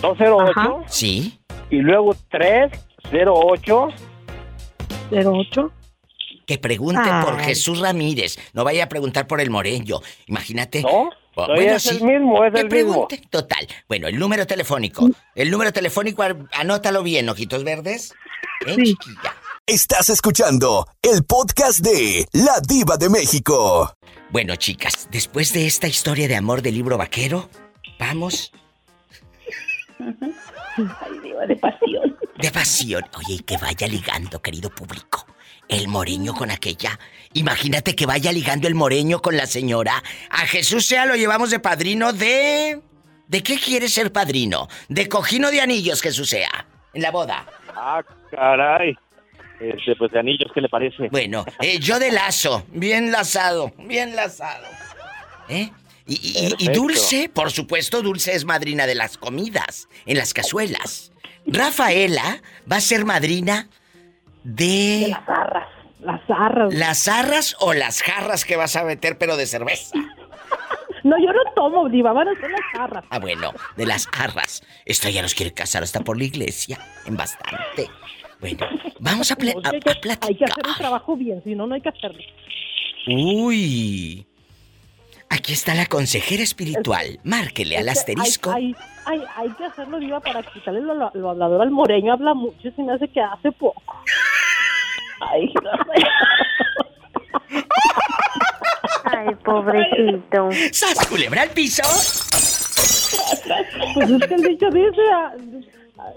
208 Sí. y luego 308 08 Que pregunte por. Jesús Ramírez. No vaya a preguntar por el Moreño. Imagínate. No, Oh, Oye, es el mismo, es el mismo. pregunte. Total. Bueno, el número telefónico. El número telefónico, anótalo bien, ojitos verdes. ¿Eh, chiquilla? Estás escuchando el podcast de La Diva de México. Bueno, chicas, después de esta historia de amor del libro vaquero, vamos Ay, diva, de pasión. de pasión. Oye, y que vaya ligando, querido público. El moreño con aquella. Imagínate que vaya ligando el moreño con la señora. A Jesús sea lo llevamos de padrino de. ¿De qué quiere ser padrino? De cojino de anillos, Jesús sea. En la boda. Ah, caray. Este, pues de anillos, ¿qué le parece? Bueno, eh, yo de lazo. Bien lazado. Bien lazado. ¿Eh? Y, y- y Perfecto. Dulce, por supuesto, Dulce es madrina de las comidas, en las cazuelas. Rafaela va a ser madrina de... las zarras. Las zarras. ¿Las zarras o las jarras que vas a meter, pero de cerveza? No, yo no tomo, diva, van a ser las zarras. Ah, bueno, de las jarras. Esto ya nos quiere casar hasta por la iglesia, en bastante. Bueno, vamos a, No, a- que hay, a que, hay que platicar. hacer un trabajo bien, si no, no hay que hacerlo. Uy. Aquí está la consejera espiritual. Márquele al asterisco. Hay, hay, hay, hay que hacerlo, diva, para quitarle lo, lo- lo hablador al moreño. Habla mucho y se me hace que hace poco. Ay, Ay, pobrecito. ¡Sas, culebra al piso! Pues es que el dicho dice, ah,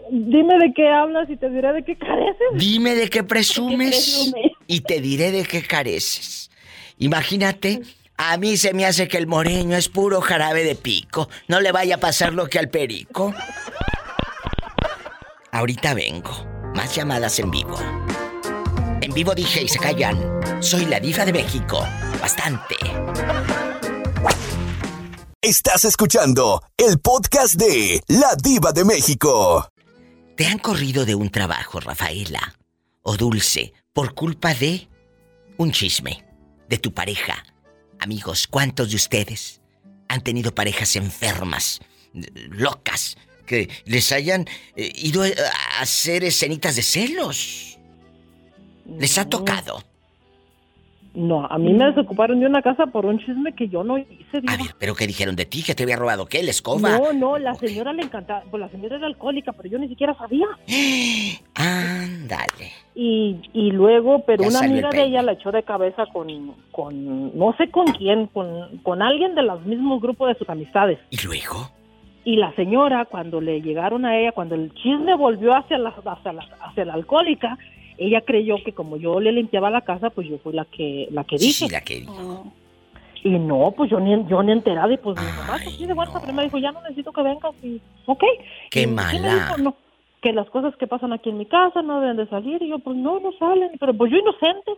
dime de qué hablas y te diré de qué careces. Dime de qué presumes presumes? y te diré de qué careces. Imagínate, a mí se me hace que el moreño es puro jarabe de pico. No le vaya a pasar lo que al perico. Ahorita vengo. Más llamadas en vivo. En vivo dije y se callan. Soy la diva de México. Bastante. Estás escuchando el podcast de La Diva de México. ¿Te han corrido de un trabajo, Rafaela? O Dulce, por culpa de un chisme, de tu pareja. Amigos, ¿cuántos de ustedes han tenido parejas enfermas, locas, que les hayan eh, ido eh, a hacer escenitas de celos? ¿Les ha tocado? No, a mí me desocuparon de una casa por un chisme que yo no hice. Diva. ¿Pero qué dijeron de ti? ¿Que te había robado qué? ¿La escoba? No, no, la señora le encantaba, pues la señora era alcohólica, pero yo ni siquiera sabía. Ándale. Y, y luego, pero Ya una amiga de ella la echó de cabeza con, con no sé con quién, con, con alguien de los mismos grupos de sus amistades. ¿Y luego? Y la señora, cuando le llegaron a ella, cuando el chisme volvió hacia la, hacia la, hacia la alcohólica, ella creyó que como yo le limpiaba la casa, pues yo fui la que la que Sí, dije. sí, la que dijo. Y no, pues yo ni, yo ni enterada y pues mi mamá así de WhatsApp me dijo, ya no necesito que vengas y ok. Qué Y sí me mala. dijo, no, que las cosas que pasan aquí en mi casa no deben de salir y yo pues no, no salen, pero pues yo inocente.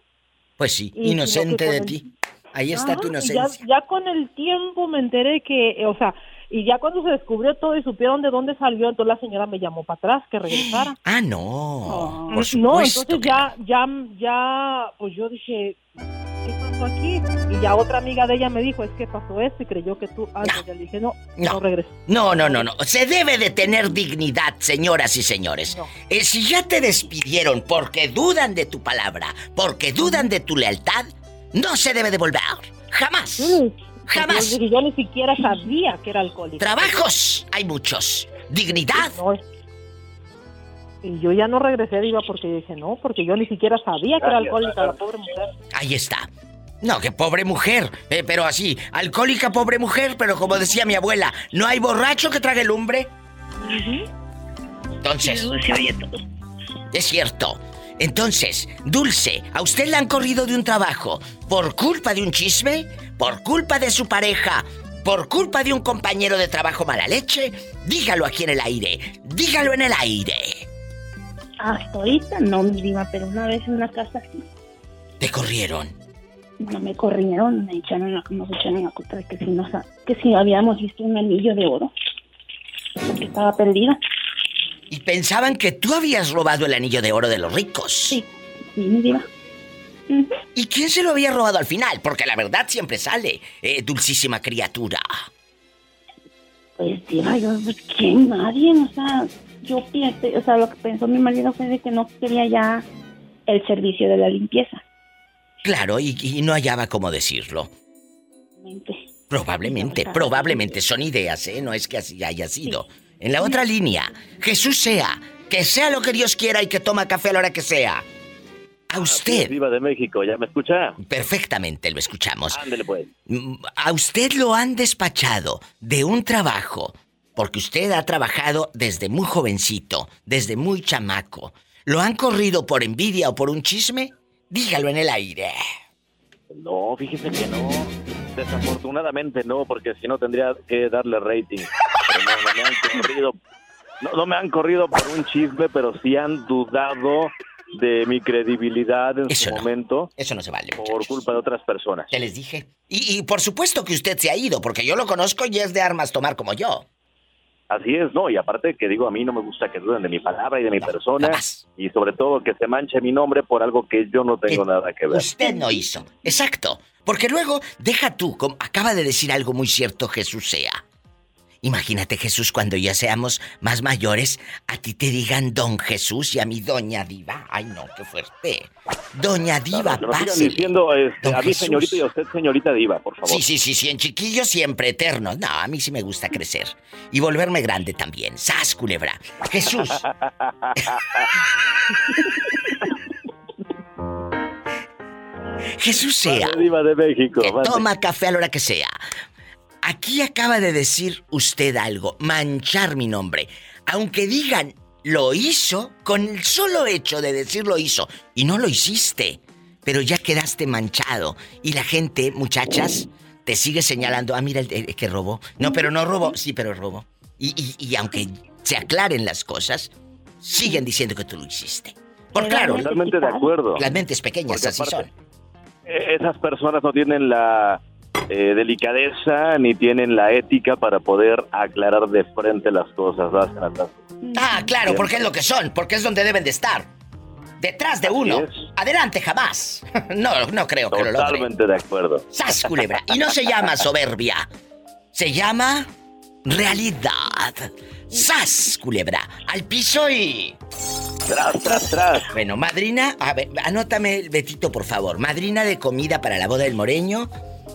Pues sí, Y inocente de ti. Ahí está Ajá, tu inocencia. Ya, ya con el tiempo me enteré que, eh, o sea, y ya cuando se descubrió todo y supieron de dónde salió, entonces la señora me llamó para atrás que regresara. Ah, no. Por no, entonces ya, ya, ya, pues yo dije, ¿qué pasó aquí? Y ya otra amiga de ella me dijo, es que pasó esto y creyó que tú, ah, pues ya le dije, no, no, regresó. No, no, no, no. Se debe de tener dignidad, señoras y señores. Eh, si ya te despidieron porque dudan de tu palabra, porque dudan de tu lealtad, no se debe devolver. Jamás. Jamás. Yo, ni siquiera sabía que era alcohólico. Trabajos hay muchos. Dignidad. Y yo ya no regresé, Diva, porque dije, no, porque yo ni siquiera sabía que era alcohólica la pobre mujer. Ahí está. No, que pobre mujer. Eh, pero así, alcohólica pobre mujer, pero como decía mi abuela, no hay borracho que trague lumbre. Entonces. Es cierto. Entonces, Dulce, ¿a usted le han corrido de un trabajo por culpa de un chisme? ¿Por culpa de su pareja? ¿Por culpa de un compañero de trabajo mala leche? Dígalo aquí en el aire. Dígalo en el aire. Hasta ahorita no, mi diva, pero una vez en una casa sí. Te corrieron. No me corrieron, me echaron la, nos echaron la culpa de que si, nos, que si habíamos visto un anillo de oro, que estaba perdida. Y pensaban que tú habías robado el anillo de oro de los ricos. Sí, sí, mi diva. ¿Y quién se lo había robado al final? Porque la verdad siempre sale, eh, dulcísima criatura. Pues diva, yo, ¿quién? Nadie, o sea, yo pienso, o sea, lo que pensó mi marido fue de que no quería ya el servicio de la limpieza. Claro, y, y no hallaba cómo decirlo. Probablemente, probablemente son ideas, ¿eh? No es que así haya sido. En la otra línea, Jesús sea, que sea lo que Dios quiera y que toma café a la hora que sea. A usted. Viva de México, ¿ya me escucha? Perfectamente lo escuchamos. Ándele pues. Mm, A usted lo han despachado de un trabajo, porque usted ha trabajado desde muy jovencito, desde muy chamaco. ¿Lo han corrido por envidia o por un chisme? Dígalo en el aire. No, fíjese que no. Desafortunadamente no, porque si no tendría que darle rating. Pero no, no me han corrido. No, no me han corrido por un chisme, pero sí han dudado de mi credibilidad en su momento. Eso no se vale. Por culpa de otras personas. Te les dije. Y, y por supuesto que usted se ha ido, porque yo lo conozco y es de armas tomar como yo. Así es, no, y aparte que digo, a mí no me gusta que duden de mi palabra y de mi persona, y sobre todo que se manche mi nombre por algo que yo no tengo nada que ver. Usted no hizo. Exacto. Porque luego, deja tú, como acaba de decir algo muy cierto Jesús sea. Imagínate Jesús cuando ya seamos más mayores, a ti te digan don Jesús y a mí doña Diva. Ay no, qué fuerte. Doña Diva, Que sigan pásele. diciendo este, a mí Jesús. señorita y a usted señorita diva, por favor. Sí, sí, sí, sí, en chiquillo siempre eterno. No, a mí sí me gusta crecer. Y volverme grande también. ¡Sas, culebra! Jesús. Jesús sea. Mande, diva de México. que mande. toma café a la hora que sea. Aquí acaba de decir usted algo, manchar mi nombre. Aunque digan lo hizo, con el solo hecho de decir lo hizo, y no lo hiciste, pero ya quedaste manchado. Y la gente, muchachas, te sigue señalando, ah, mira el, el que robó. No, pero no robó, sí, pero robó. Y, y- y aunque se aclaren las cosas, siguen diciendo que tú lo hiciste. Por claro, Totalmente de acuerdo. las mentes pequeñas Porque así aparte- son. Eh, Esas personas no tienen la eh, delicadeza ni tienen la ética para poder aclarar de frente las cosas. ¿verdad, Renata? Ah, claro, porque es lo que son, porque es donde deben de estar. Detrás de uno. Adelante jamás. No, no creo que lo logre. Totalmente de acuerdo. ¡Sas, culebra! Y no se llama soberbia. Se llama realidad. ¡Sas, culebra! Al piso y... Tras, tras, tras. Bueno, madrina, a ver, anótame, Betito, por favor. Madrina de comida para la boda del moreño,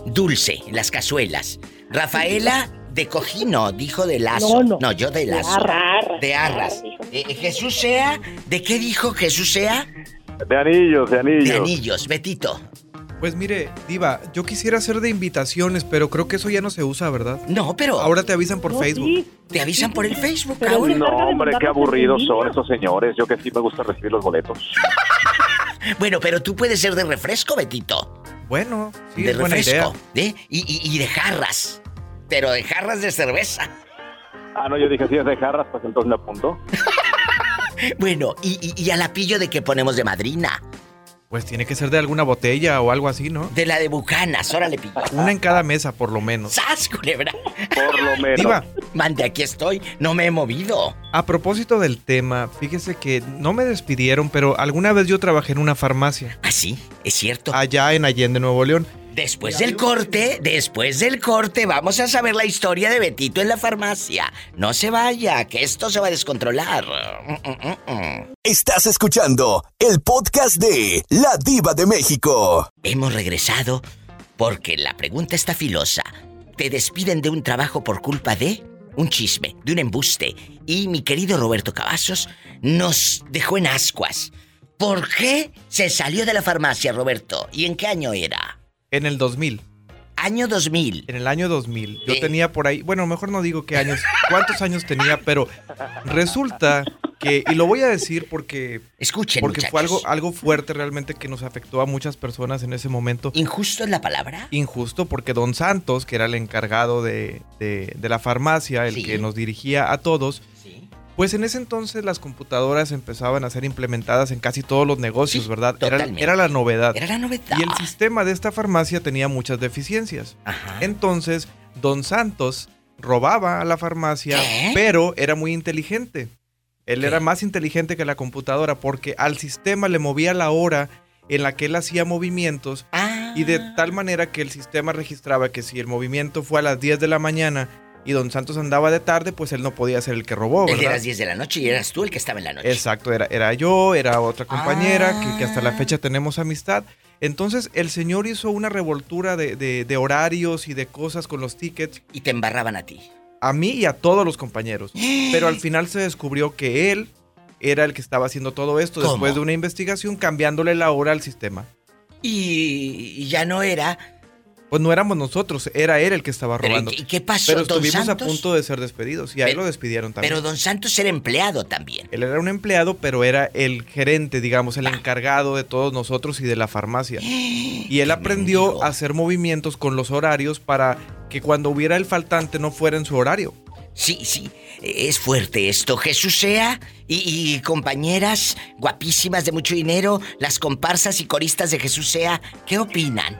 dulce, en las cazuelas. Rafaela de cojino, dijo de lazo. No, no. yo de De lazo. arras. De arras. Eh, Jesús sea, ¿de qué dijo Jesús sea? De anillos, de anillos. De anillos, Betito. Pues mire, Diva, yo quisiera hacer de invitaciones, pero creo que eso ya no se usa, ¿verdad? No, pero. Ahora te avisan por No, Facebook. sí. Te avisan por el Facebook, Pero ahora. No, hombre, qué aburridos son esos señores. Yo que sí me gusta recibir los boletos. Bueno, pero tú puedes ser de refresco, Betito. Bueno, sí, de es buena idea. refresco. ¿eh? Y, y- y de jarras. Pero de jarras de cerveza. Ah, no, yo dije, si es de jarras, pues entonces me apunto. Bueno, y, y, y al apillo de que ponemos de madrina. Pues tiene que ser de alguna botella o algo así, ¿no? De la de Bucanas, órale, pillo. Una en cada mesa, por lo menos. ¡Sas, culebra! Por lo menos. Diva, Mande, aquí estoy. No me he movido. a propósito del tema, fíjese que no me despidieron, pero alguna vez yo trabajé en una farmacia. Ah, sí, es cierto. Allá en Allende, Nuevo León. Después del corte, después del corte, vamos a saber la historia de Betito en la farmacia. No se vaya, que esto se va a descontrolar. Estás escuchando el podcast de La Diva de México. Hemos regresado porque la pregunta está filosa. ¿Te despiden de un trabajo por culpa de un chisme, de un embuste? Y mi querido Roberto Cavazos nos dejó en ascuas. ¿Por qué se salió de la farmacia, Roberto? ¿Y en qué año era? En el 2000. Año 2000. En el año 2000. Yo Eh. tenía por ahí, bueno, mejor no digo qué años, cuántos años tenía, pero resulta que, y lo voy a decir porque, Escuchen, porque fue algo, algo fuerte realmente que nos afectó a muchas personas en ese momento. ¿Injusto es la palabra? Injusto porque Don Santos, que era el encargado de, de- de la farmacia, el Sí. que nos dirigía a todos. Pues en ese entonces las computadoras empezaban a ser implementadas en casi todos los negocios, Sí, ¿verdad? Era, la novedad. Era la novedad. Y el sistema de esta farmacia tenía muchas deficiencias. Ajá. Entonces, Don Santos robaba a la farmacia, ¿Qué? pero era muy inteligente. Él era más inteligente que la computadora porque al sistema le movía la hora en la que él hacía movimientos Ah. y de tal manera que el sistema registraba que si el movimiento fue a las 10 de la mañana y Don Santos andaba de tarde, pues él no podía ser el que robó, ¿verdad? las 10 de la noche y eras tú el que estaba en la noche. Exacto, era, era yo, era otra compañera que, que hasta la Ah. fecha tenemos amistad. Entonces el señor hizo una revoltura de, de- de horarios y de cosas con los tickets Y te embarraban a ti. a mí y a todos los compañeros. Pero al final se descubrió que él era el que estaba haciendo todo esto ¿Cómo? después de una investigación cambiándole la hora al sistema. Y ya no era. Pues no éramos nosotros, era él el que estaba robando. ¿y qué pasó, Pero don estuvimos Santos? a punto de ser despedidos y ahí Pero- lo despidieron también. Pero don Santos era empleado también. Él era un empleado, pero era el gerente, digamos, el encargado de todos nosotros y de la farmacia. Y él aprendió a hacer movimientos con los horarios para que cuando hubiera el faltante no fuera en su horario. Sí, sí, es fuerte esto. Jesús sea y, y compañeras guapísimas de mucho dinero, las comparsas y coristas de Jesús sea, ¿qué opinan?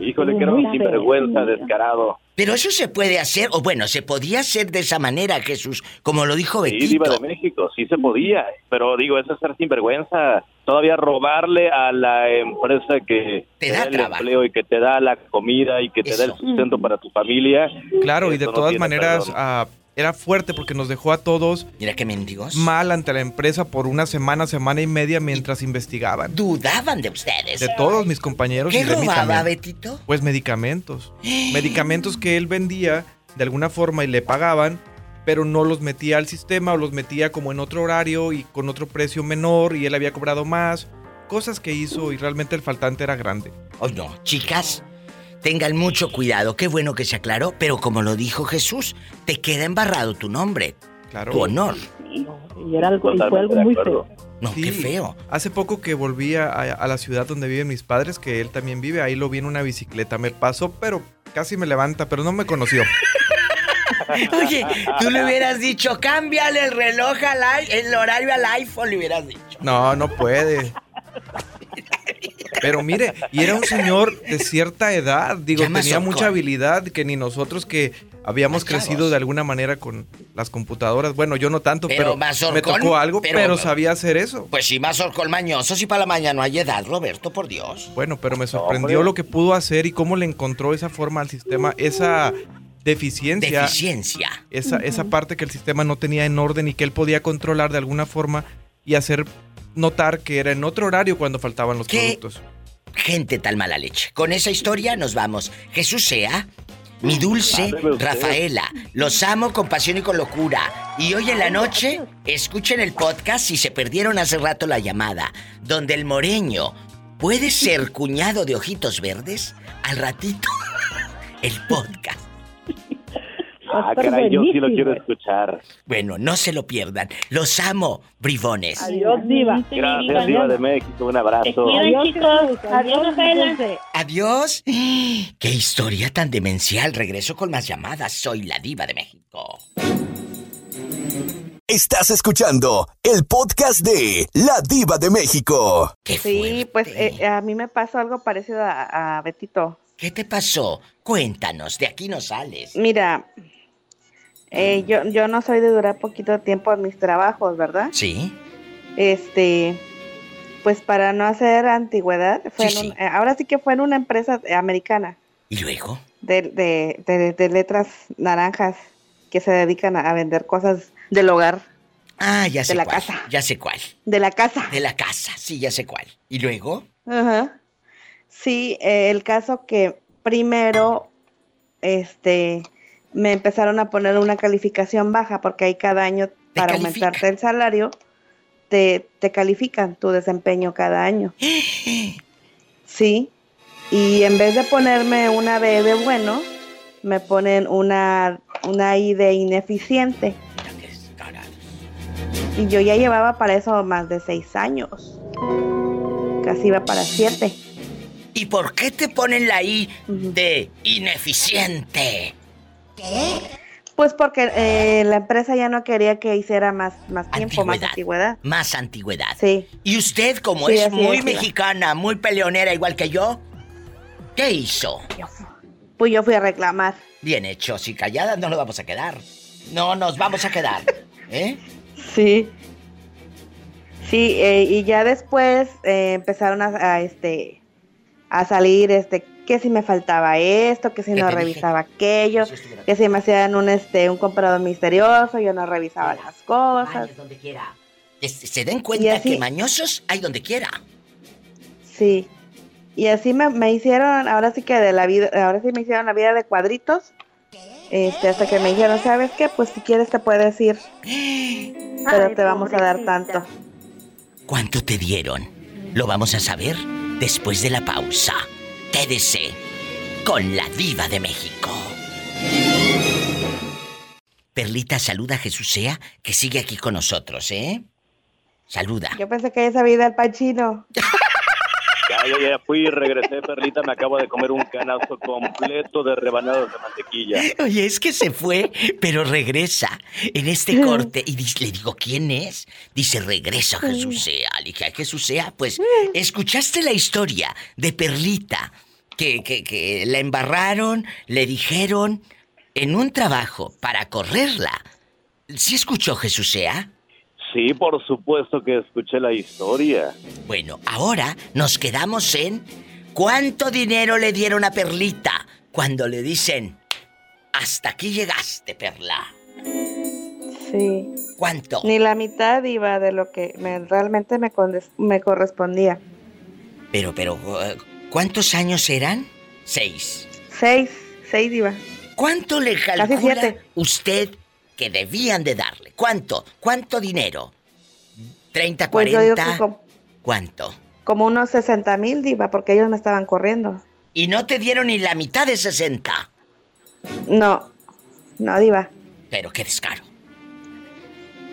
Híjole, que era un sinvergüenza descarado. Pero eso se puede hacer, o bueno, se podía hacer de esa manera, Jesús, como lo dijo Sí, Diva Betito. de México, sí se podía. Pero digo, eso es ser sinvergüenza. Todavía robarle a la empresa que Te da el trabajo. empleo y que te da la comida y que te da el Eso. sustento para tu familia. Claro, y de Eso no todas maneras perdón. Era fuerte porque nos dejó a todos Mira qué mendigos. mal ante la empresa por una semana, semana y media mientras investigaban. Dudaban de ustedes. De todos mis compañeros ¿Qué y de robaba. Betito? Pues medicamentos. medicamentos que él vendía de alguna forma y le pagaban, pero no los metía al sistema o los metía como en otro horario y con otro precio menor y él había cobrado más. Cosas que hizo y realmente el faltante era grande. Oh, no, chicas, tengan mucho cuidado. Qué bueno que se aclaró, pero como lo dijo Jesús, te queda embarrado tu nombre, Claro. tu honor. Y, era algo, y fue algo muy feo. No, qué feo. Hace poco que volví a, a la ciudad donde viven mis padres, que él también vive, ahí lo vi en una bicicleta. Me pasó, pero casi me levanta, pero no me conoció. Oye, tú le hubieras dicho, cámbiale el reloj al el horario al iPhone, le hubieras dicho. No, no puede. Pero mire, y era un señor de cierta edad, digo, tenía mucha habilidad que ni nosotros que habíamos crecido de alguna manera con las computadoras. Bueno, yo no tanto, Pero me tocó algo, pero- pero, sabía hacer eso. Pues sí, más orcol mañoso, si para la mañana no hay edad, Roberto, por Dios. Bueno, pero me sorprendió lo que pudo hacer y cómo le encontró esa forma al sistema, esa deficiencia, Deficiencia. esa, esa parte que el sistema no tenía en orden y que él podía controlar de alguna forma y hacer notar que era en otro horario cuando faltaban los ¿Qué? productos. Gente tal mala leche. Con esa historia nos vamos. Jesús sea. Mi dulce. Rafaela, los amo con pasión y con locura. Y hoy en la noche, escuchen el podcast si se perdieron hace rato la llamada, donde el moreño puede ser cuñado de ojitos verdes. Al ratito, el podcast. Ah, caray, yo sí lo quiero escuchar. Bueno, no se lo pierdan. Los amo, bribones. Adiós, Diva. Gracias, Diva de México. Un abrazo. Adiós, chicos. Adiós, Rafaela. Adiós. Qué historia tan demencial. Regreso con más llamadas. Soy la diva de México. Estás escuchando el podcast de La Diva de México. Sí, pues eh, a mí me pasó algo parecido a, a Betito. ¿Qué te pasó? Cuéntanos, de aquí no sales. Mira, eh, yo, yo no soy de durar poquito tiempo en mis trabajos, ¿verdad? Sí. Este, pues para no hacer antigüedad, fue en un- eh, ahora sí que fue en una empresa americana ¿Y luego? de, de, de- de letras naranjas que se dedican a, a vender cosas del hogar, Ah, ya sé de la cuál. casa, Ya sé cuál. de la casa. De la casa, sí, ya sé cuál. ¿Y luego? Ajá. Sí, eh, el caso que primero, este, me empezaron a poner una calificación baja porque ahí cada año para aumentarte el salario te, te califican tu desempeño cada año. Sí. Y en vez de ponerme una B de bueno, me ponen una, una I de ineficiente. Y yo ya llevaba para eso más de seis años. Casi iba para siete. ¿Y por qué te ponen la I de ineficiente? Pues porque eh, la empresa ya no quería que hiciera más, más tiempo, más antigüedad. Más antigüedad. Sí. ¿Y usted, como Sí, es muy es, mexicana, muy peleonera igual que yo, ¿qué hizo? Pues yo fui a reclamar. Bien hecho, si calladas no nos vamos a quedar. No nos vamos a quedar. ¿Eh? Sí. Sí, eh, y ya después eh, empezaron a, a, este a salir este que si me faltaba esto, que si ¿Qué no revisaba aquello, que si me hacían un este un comprador misterioso, yo no revisaba las cosas. Vayas donde quiera. Que se den cuenta así- que mañosos hay donde quiera. Sí. Y así me, me hicieron, ahora sí que de la vida, ahora sí me hicieron la vida de cuadritos. Este, hasta que me dijeron, ¿sabes qué? Pues si quieres te puedes ir. Pero Ay, te vamos a dar tanto. ¿Cuánto te dieron? Lo vamos a saber después de la pausa. Quédese con la diva de México. Perlita, saluda a Jesús Sea, que sigue aquí con nosotros, ¿eh? Saluda. Yo pensé que esa vida el pachino. Ya, ya, ya fui y regresé, Perlita. Me acabo de comer un canasto completo de rebanadas de mantequilla. Oye, es que se fue, pero regresa en este corte. Y le digo, ¿quién es? Dice, regresa Jesús Sea. Le dije, "Ay, Jesús Sea, pues, ¿escuchaste la historia de Perlita? Que, que, que la embarraron, le dijeron en un trabajo para correrla. ¿Sí escuchó Jesús Sea? Sí, por supuesto que escuché la historia. Bueno, ahora nos quedamos en cuánto dinero le dieron a Perlita cuando le dicen, hasta aquí llegaste, Perla. Sí. ¿Cuánto? Ni la mitad iba de lo que me, realmente me, correspondía. Pero, pero, eh, ¿cuántos años eran? Seis. Seis, seis iba. ¿Cuánto le Casi calcula siete. usted que debían de darle? ¿Cuánto? ¿Cuánto dinero? ¿30, Pues yo digo 40? que como, ¿Cuánto? como unos 60 mil diva, porque ellos me estaban corriendo. Y no te dieron ni la mitad de 60. No, no diva. Pero qué descaro.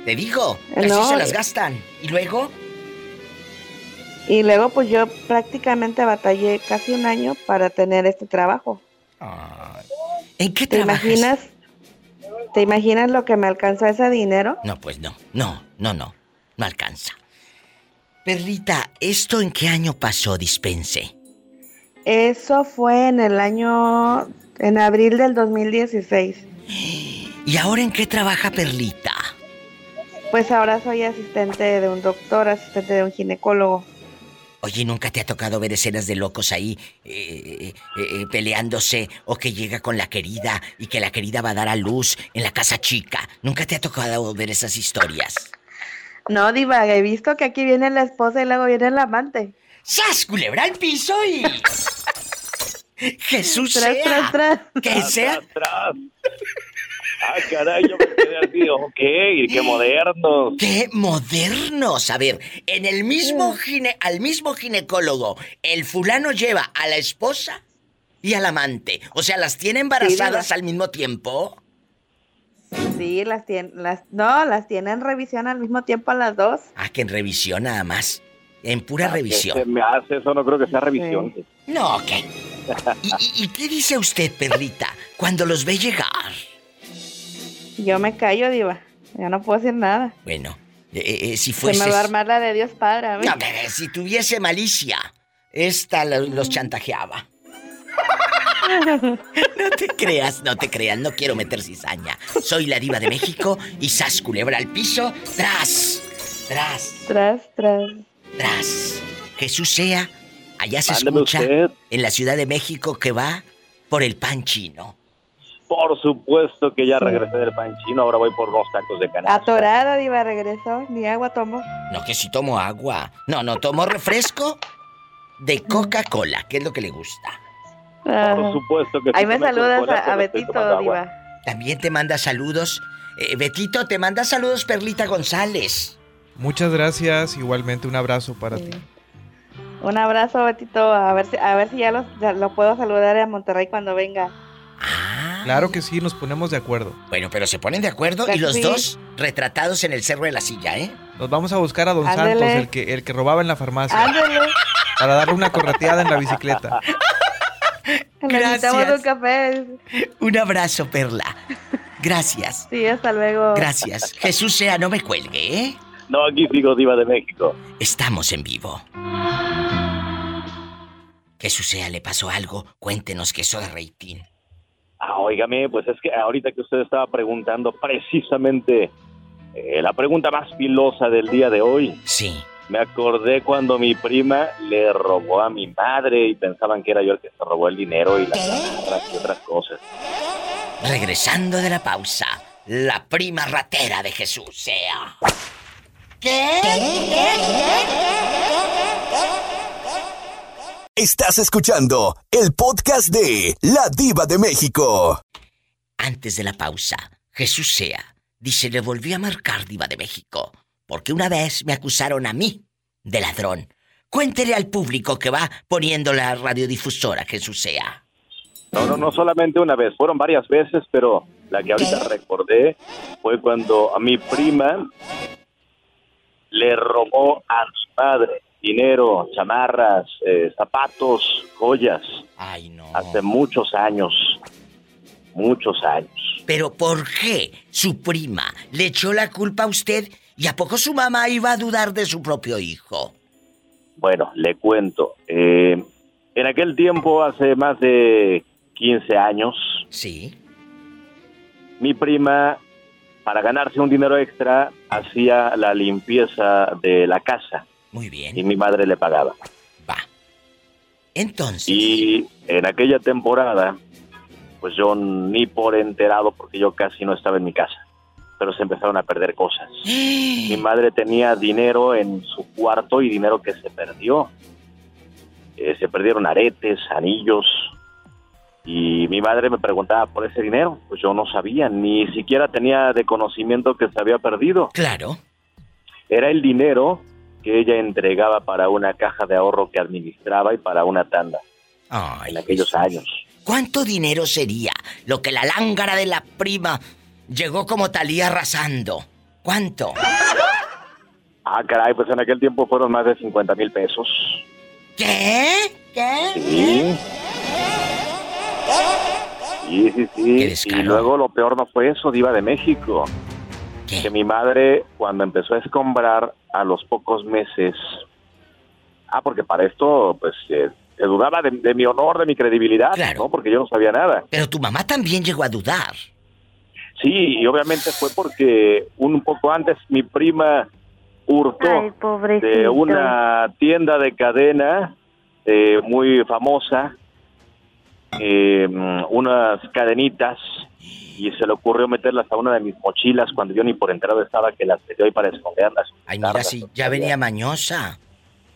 Te digo, así No, se las eh. gastan. ¿Y luego? Y luego pues yo prácticamente batallé casi un año para tener este trabajo. ¿En qué ¿Te trabajas? imaginas? ¿Te imaginas lo que me alcanzó ese dinero? No, pues no, no, no, no, no alcanza. Perlita, ¿esto en qué año pasó, dispense? Eso fue en el año, en abril del 2016. ¿Y ahora en qué trabaja Perlita? Pues ahora soy asistente de un doctor, asistente de un ginecólogo. Oye, ¿nunca te ha tocado ver escenas de locos ahí eh, eh, eh, peleándose o que llega con la querida y que la querida va a dar a luz en la casa chica? ¿Nunca te ha tocado ver esas historias? No, Diva, he visto que aquí viene la esposa y luego viene el amante. ¡Sas, culebra al piso y... Jesús Tras, sea. tras, tras. Que sea... Atrás. Ah, caray, yo me quedé así, ok, qué modernos. ¡Qué modernos! A ver, en el mismo gine... al mismo ginecólogo, el fulano lleva a la esposa y al amante. O sea, ¿las tiene embarazadas Sí, al mismo tiempo? Sí, las tienen, las, no, las tienen en revisión al mismo tiempo a las dos. Ah, que en revisión nada más. En pura Ah, que Se revisión. me hace, eso no creo que sea revisión. No, ¿qué? ¿Y, y- y qué dice usted, Perlita, cuando los ve llegar? Yo me callo, Diva. Ya no puedo decir nada. Bueno, eh, eh, si Se fuese... me va a armar la de Dios Padre. a mí. No, bebé, si tuviese malicia, esta lo- los chantajeaba. No te creas, no te creas, no quiero meter cizaña. Soy la diva de México y sas culebra al piso, tras, tras, Tras, tras. tras. Jesús sea, allá se Mándeme escucha usted. en la Ciudad de México que va por el pan chino. Por supuesto que ya regresé del pan chino, ahora voy por los tacos de canasta. Atorada, Diva, regresó. Ni agua tomó. No, que si tomo agua. No, no, tomo refresco de Coca-Cola, que es lo que le gusta. Por supuesto que Ahí sí me tomé saludas a, Betito. Diva. También te manda saludos. Eh, Betito, te manda saludos Perlita González. Muchas gracias, igualmente un abrazo para ti. Un abrazo, Betito. A ver si, a ver si ya, los- ya lo puedo saludar a Monterrey cuando venga. Claro que sí, nos ponemos de acuerdo. Bueno, pero se ponen de acuerdo y Pues los sí. dos retratados en el cerro de la silla, ¿eh? Nos vamos a buscar a Don Ándele. Santos, el que, el que robaba en la farmacia, Ándale. para darle una correteada en la bicicleta. Necesitamos Gracias. un café. Un abrazo, Perla. Gracias. Sí, hasta luego. Gracias. Jesús sea, no me cuelgue, ¿eh? No, aquí sigo diva de México. Estamos en vivo. Jesús sea, le pasó algo. Cuéntenos que eso de rating. Ah, óigame, pues es que ahorita que usted estaba preguntando precisamente eh, la pregunta más filosa del día de hoy. Sí. Me acordé cuando mi prima le robó a mi madre y pensaban que era yo el que se robó el dinero y las chamarras y otras cosas. Regresando de la pausa, la prima ratera de Jesús sea. ¿Qué? Estás escuchando el podcast de La Diva de México. Antes de la pausa, Jesús sea, dice, le volví a marcar Diva de México, porque una vez me acusaron a mí de ladrón. Cuéntele al público que va poniendo la radiodifusora, Jesús sea. No, no, no solamente una vez, fueron varias veces, pero la que ahorita recordé fue cuando a mi prima le robó a mi madre dinero, chamarras, eh, zapatos, joyas. Ay, no. Hace muchos años, muchos años. Pero ¿por qué su prima le echó la culpa a usted y a poco su mamá iba a dudar de su propio hijo? Bueno, le cuento. eh, en aquel tiempo, hace más de 15 años, Sí. mi prima, para ganarse un dinero extra, hacía la limpieza de la casa. Muy bien. Y mi madre le pagaba. Entonces. Y en aquella temporada, pues yo ni por enterado, porque yo casi no estaba en mi casa, pero se empezaron a perder cosas. Mi madre tenía dinero en su cuarto y dinero que se perdió. Eh, se perdieron aretes, anillos. Y mi madre me preguntaba por ese dinero. Pues yo no sabía, ni siquiera tenía de conocimiento que se había perdido. Claro. Era el dinero que ella entregaba para una caja de ahorro que administraba y para una tanda. Ay, en aquellos años. ¿Cuánto dinero sería lo que la lángara de la prima llegó como talía arrasando? ¿Cuánto? Ah, caray, pues en aquel tiempo fueron más de 50 mil pesos. ¿Qué? ¿Qué? Sí. Sí, sí, sí. Y luego lo peor no fue eso, Diva de México. Que mi madre, cuando empezó a escombrar a los pocos meses. Ah, porque para esto, pues, eh, se dudaba de, de mi honor, de mi credibilidad, ¿no? Porque yo no sabía nada. Pero tu mamá también llegó a dudar. Sí, y obviamente fue porque un poco antes mi prima hurtó Ay, de una tienda de cadena eh, muy famosa eh, unas cadenitas y se le ocurrió meterlas a una de mis mochilas cuando yo ni por enterado estaba que las metió ahí para esconderlas. Ay, mira, si ya venía mañosa.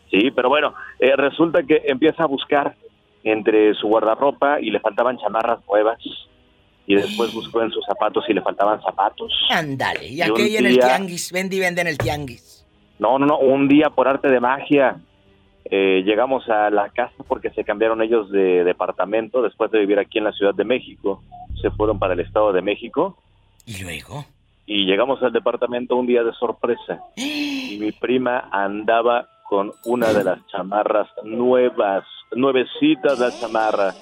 Sí, pero bueno, eh, resulta que empieza a buscar entre su guardarropa y le faltaban chamarras nuevas. Y después buscó en sus zapatos y le faltaban zapatos. Ándale, y Y aquella en el tianguis, vende y vende en el tianguis. No, no, no, un día por arte de magia eh, llegamos a la casa porque se cambiaron ellos de departamento después de vivir aquí en la Ciudad de México. Se fueron para el Estado de México. ¿Y luego? Y llegamos al departamento un día de sorpresa. Y mi prima andaba con una de las chamarras nuevas, nuevecitas la chamarra.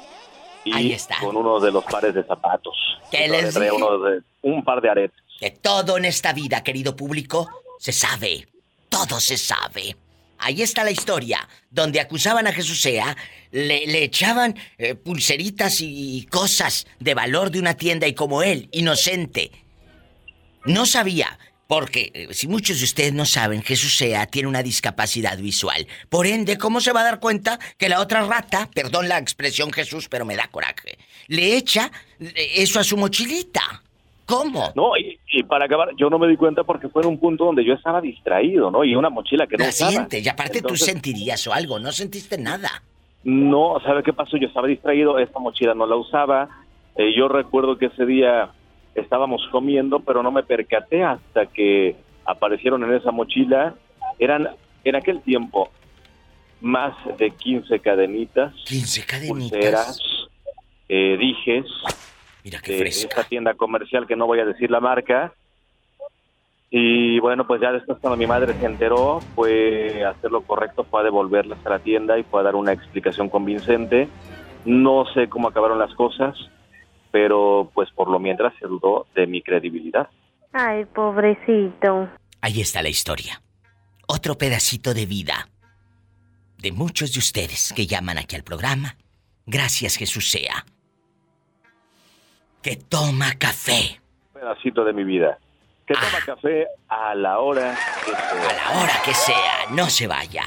Y con uno de los pares de zapatos. ¿Qué les dije? uno de- un par de aretes. Que todo en esta vida, querido público, se sabe. Todo se sabe. Ahí está la historia, donde acusaban a Jesús Sea, le, echaban eh, pulseritas y cosas de valor de una tienda y como él, inocente, no sabía, porque eh, si muchos de ustedes no saben, Jesús Sea tiene una discapacidad visual. Por ende, ¿cómo se va a dar cuenta que la otra rata, perdón la expresión Jesús, pero me da coraje, le echa eh, eso a su mochilita? ¿Cómo? No, y, y para acabar, yo no me di cuenta porque fue en un punto donde yo estaba distraído, ¿no? Y una mochila que no La usaba. siente, y aparte Entonces, tú sentirías o algo, no sentiste nada. No, ¿sabe qué pasó? Yo estaba distraído, esta mochila no la usaba. Eh, yo recuerdo que ese día estábamos comiendo, pero no me percaté hasta que aparecieron en esa mochila. Eran, en aquel tiempo, más de 15 cadenitas. 15 cadenitas. Pulseras, eh, dijes. Mira de esa tienda comercial que no voy a decir la marca. Y bueno, pues ya después cuando mi madre se enteró, fue a hacer lo correcto, fue a devolverlas a la tienda y fue a dar una explicación convincente. No sé cómo acabaron las cosas, pero pues por lo mientras se dudó de mi credibilidad. Ay, pobrecito. Ahí está la historia. Otro pedacito de vida de muchos de ustedes que llaman aquí al programa. Gracias Jesús sea. Que toma café. Un pedacito de mi vida. Que toma café a la hora que sea. A la hora que sea, no se vaya.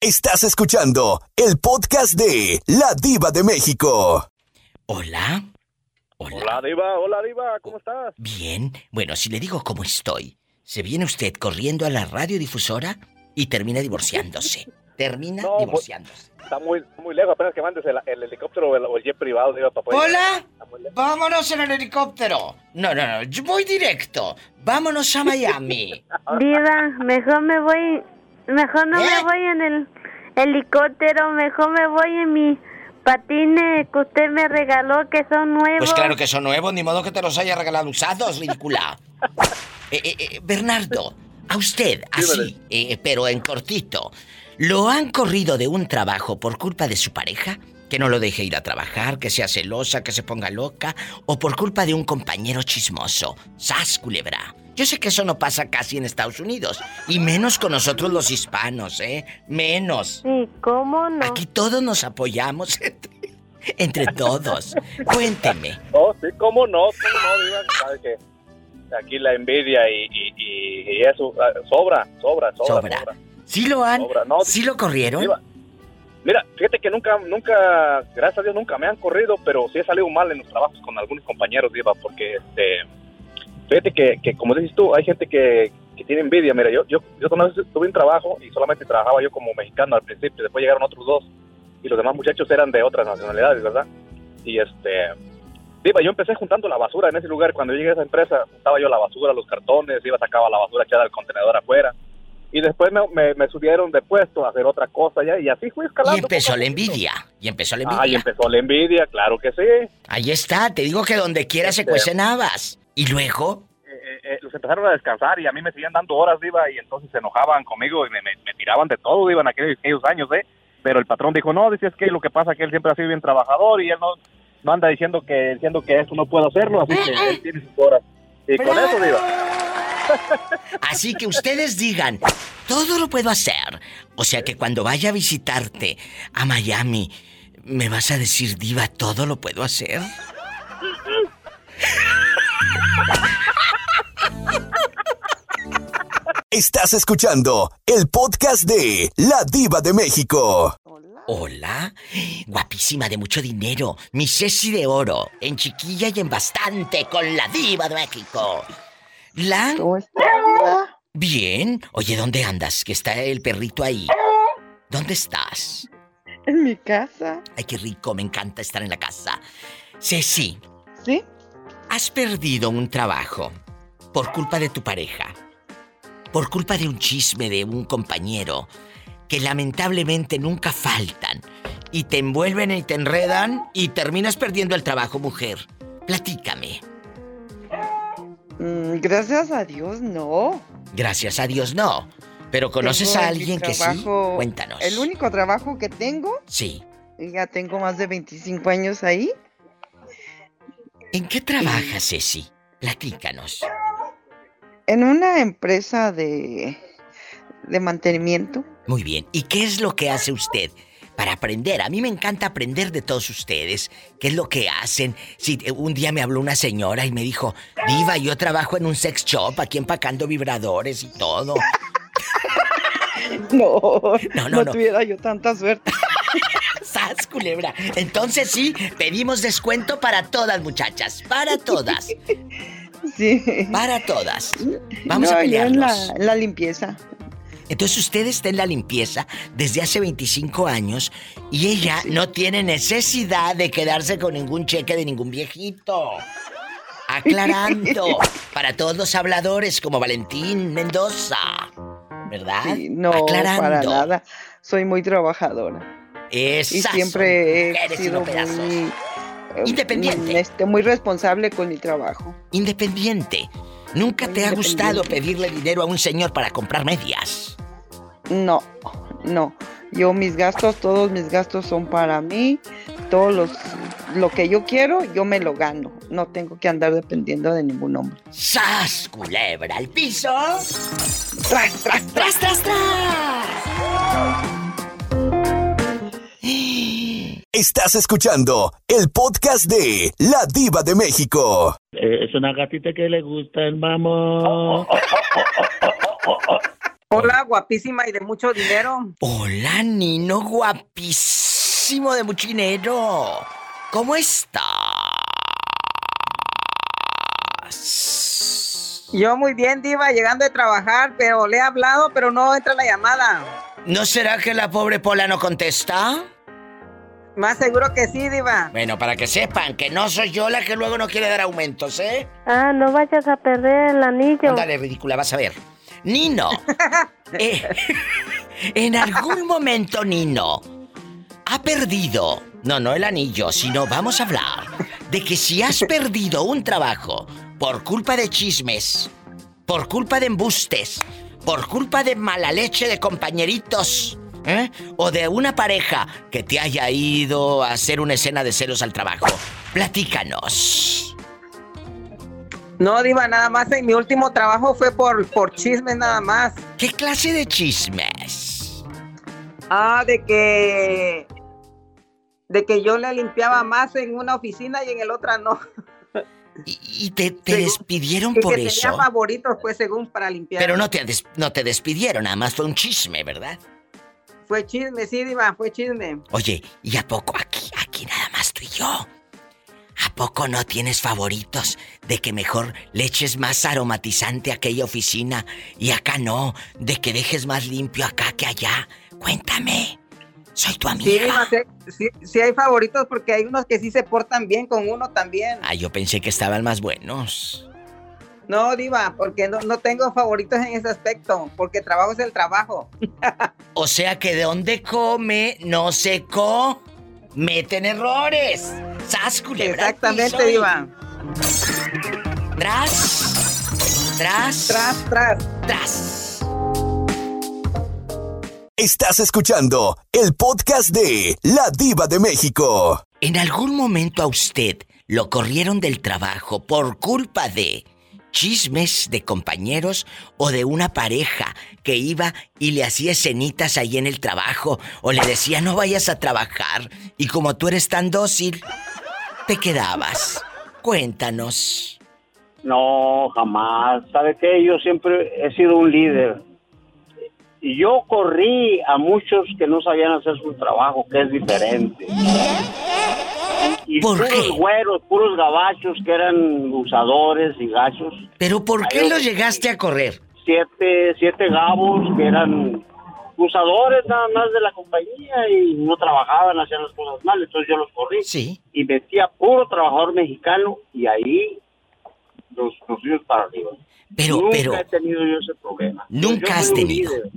Estás escuchando el podcast de La Diva de México. Hola. Hola, Diva. Hola, Diva. ¿Cómo estás? Bien. Bueno, si le digo cómo estoy, se viene usted corriendo a la radiodifusora y termina divorciándose. Termina No, pues, divorciándose. Está muy, muy lejos, apenas que mandes el, el helicóptero o el, o el jet privado, digo, poder... Hola. Vámonos en el helicóptero. No, no, no. Yo voy directo. Vámonos a Miami. Diva, mejor me voy, mejor no ¿Eh? me voy en el helicóptero, mejor me voy en mi patines que usted me regaló que son nuevos. Pues claro que son nuevos, ni modo que te los haya regalado usados, ridícula. Eh, eh, eh, Bernardo, a usted, así, eh, pero en cortito, ¿lo han corrido de un trabajo por culpa de su pareja? Que no lo deje ir a trabajar, que sea celosa, que se ponga loca, o por culpa de un compañero chismoso. ¡Sas, culebra! Yo sé que eso no pasa casi en Estados Unidos, y menos con nosotros los hispanos, ¿eh? Menos. Sí, ¿cómo no? Aquí todos nos apoyamos entre, entre todos. Cuénteme. Oh, sí, cómo no, cómo no, sabes aquí la envidia y, y, y- y eso ah, sobra, sobra, sobra, Sobra. sobra. ¿Sí lo han? No, ¿Sí lo corrieron? Mira, fíjate que nunca, nunca, gracias a Dios nunca me han corrido, pero sí he salido mal en los trabajos con algunos compañeros, Diva, porque este, fíjate que, que como dices tú, hay gente que, que tiene envidia. Mira, yo, yo, yo tuve un trabajo y solamente trabajaba yo como mexicano al principio, después llegaron otros dos y los demás muchachos eran de otras nacionalidades, ¿verdad? Y este, Diva, yo empecé juntando la basura en ese lugar. Cuando llegué a esa empresa, juntaba yo la basura, los cartones, iba, sacaba la basura echada al contenedor afuera. Y después me, me, me subieron de puesto a hacer otra cosa ya, y así fui escalando. Y empezó la envidia. Y empezó la envidia. Ah, y empezó la envidia, claro que sí. Ahí está, te digo que donde quiera se Este- cuecen habas. Y luego, Eh, eh, los empezaron a descansar y a mí me seguían dando horas, Diva, y entonces se enojaban conmigo y me, me- me tiraban de todo, Diva, en aquellos, aquellos años, ¿eh? Pero el patrón dijo, no, dice, es que lo que pasa es que él siempre ha sido bien trabajador y él no, no anda diciendo que diciendo que esto no puedo hacerlo, así que él tiene sus horas. Y con eso, Diva. Así que ustedes digan, todo lo puedo hacer. O sea que cuando vaya a visitarte a Miami, ¿me vas a decir, diva, todo lo puedo hacer? Estás escuchando el podcast de La Diva de México. Hola, guapísima de mucho dinero, mi Ceci de oro, en chiquilla y en bastante, con la diva de México. La... ¿Cómo estás? Bien. Oye, ¿dónde andas? Que está el perrito ahí. ¿Dónde estás? En mi casa. Ay, qué rico, me encanta estar en la casa. Ceci. ¿Sí? Has perdido un trabajo por culpa de tu pareja. Por culpa de un chisme de un compañero que lamentablemente nunca faltan y te envuelven y te enredan y terminas perdiendo el trabajo, mujer. Platícame. Mm, gracias a Dios, no. Gracias a Dios no. Pero conoces Tengo a alguien que sí. Cuéntanos. El único trabajo que tengo, Sí. ya tengo más de 25 años ahí. ¿En qué trabajas, Ceci? Platícanos. En una empresa de, de mantenimiento. Muy bien. ¿Y qué es lo que hace usted para aprender? A mí me encanta aprender de todos ustedes. ¿Qué es lo que hacen? Si eh, un día me habló una señora y me dijo, Diva, yo trabajo en un sex shop aquí empacando vibradores y todo. No, No, no, no. tuviera yo tanta suerte. ¡Sas, culebra! Entonces sí, pedimos descuento para todas, muchachas. Para todas. Sí. Para todas. Vamos No, a yo en pelearnos. la, en la limpieza. Entonces usted está en la limpieza desde hace 25 años y ella no tiene necesidad de quedarse con ningún cheque de ningún viejito. Aclarando para todos los habladores como Valentín Mendoza. ¿Verdad? Sí, no, Aclarando. para nada. Soy muy trabajadora. Esas y siempre he sido muy, eh, Independiente. este, muy responsable con mi trabajo. Independiente. ¿Nunca te ha gustado pedirle dinero a un señor para comprar medias? No, no. Yo mis gastos, todos mis gastos son para mí. Todos los, lo que yo quiero, yo me lo gano. No tengo que andar dependiendo de ningún hombre. ¡Sas, culebra al piso! ¡Tras, tras, tras, tras, tras! Estás escuchando el podcast de La Diva de México. Eh, es una gatita que le gusta el mamón. Hola, guapísima y de mucho dinero. Hola, Nino, guapísimo de mucho dinero. ¿Cómo estás? Yo muy bien, Diva, llegando de trabajar, pero le he hablado, pero no entra la llamada. ¿No será que la pobre Pola no contesta? Más seguro que sí, Diva. Bueno, para que sepan que no soy yo la que luego no quiere dar aumentos, ¿eh? Ah, no vayas a perder el anillo. Ándale, ridícula, vas a ver. Nino, eh, en algún momento Nino ha perdido, no, no el anillo, sino vamos a hablar de que si has perdido un trabajo por culpa de chismes, por culpa de embustes, por culpa de mala leche de compañeritos, ¿eh? o de una pareja que te haya ido a hacer una escena de celos al trabajo, platícanos. No, Diva, nada más en mi último trabajo fue por, por chismes nada más. ¿Qué clase de chismes? Ah, de que. De que yo le limpiaba más en una oficina y en el otra no. ¿Y te, te Según- despidieron por que eso? Tenía favoritos, pues, según para limpiar. Pero no te, no te despidieron, nada más fue un chisme, ¿verdad? Fue chisme, sí, Diva, fue chisme. Oye, ¿y a poco aquí, aquí nada más tú y yo? ¿A poco no tienes favoritos de que mejor le eches más aromatizante a aquella oficina y acá no? De que dejes más limpio acá que allá. Cuéntame. Soy tu amiga. Sí, sí- sí hay favoritos porque hay unos que sí se portan bien con uno también. Ah, yo pensé que estaban más buenos. No, Diva, porque no, no tengo favoritos en ese aspecto, porque trabajo es el trabajo. O sea que de donde come, no se cometen errores. ¡Sas, culebra al Exactamente, Diva. Tras. Tras. Tras, tras. Tras. Estás escuchando el podcast de La Diva de México. ¿En algún momento a usted lo corrieron del trabajo por culpa de chismes de compañeros o de una pareja que iba y le hacía escenitas ahí en el trabajo o le decía no vayas a trabajar y como tú eres tan dócil, te quedabas? Cuéntanos. No, jamás. ¿Sabe qué? Yo siempre he sido un líder. Y yo corrí a muchos que no sabían hacer su trabajo, que es diferente. Y ¿Por puros qué? güeros, puros gabachos que eran usadores y gachos. ¿Pero por qué Ahí lo llegaste a correr? Siete, siete gabos que eran usadores nada más de la compañía y no trabajaban, hacían las cosas mal, entonces yo los corrí. Sí. Y metía puro trabajador mexicano y ahí los, los para arriba. Pero, Nunca pero, he tenido yo ese problema. Nunca has tenido. líder.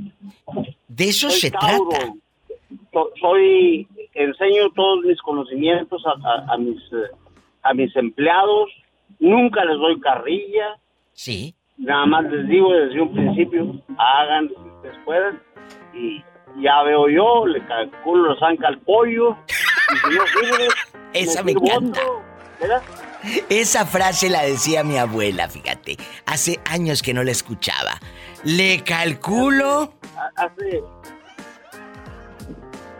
de eso Soy se Tauro. trata. So- Soy, enseño todos mis conocimientos a, a- a mis a mis empleados. Nunca les doy carrilla. Sí. Nada más les digo desde un principio, hagan lo que ustedes puedan. Y ya veo yo, le calculo la zanca al pollo. Y si no sirve, Esa me sirvo encanta. Esa frase la decía mi abuela, fíjate. Hace años que no la escuchaba. Le calculo. Ha- Hace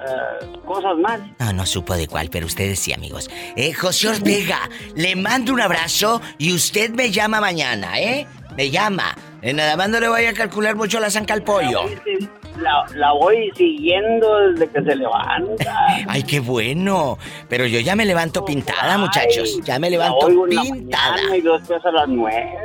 eh, cosas mal. No, no supo de cuál, pero ustedes sí, amigos. Eh, José Ortega, le mando un abrazo y usted me llama mañana, ¿eh? Me llama. Eh, nada más no le voy a calcular mucho la zanca al pollo. La, la voy siguiendo desde que se levanta. Ay, qué bueno. Pero yo ya me levanto pintada, muchachos. Ya me levanto La la pintada. mañana y después a las nueve.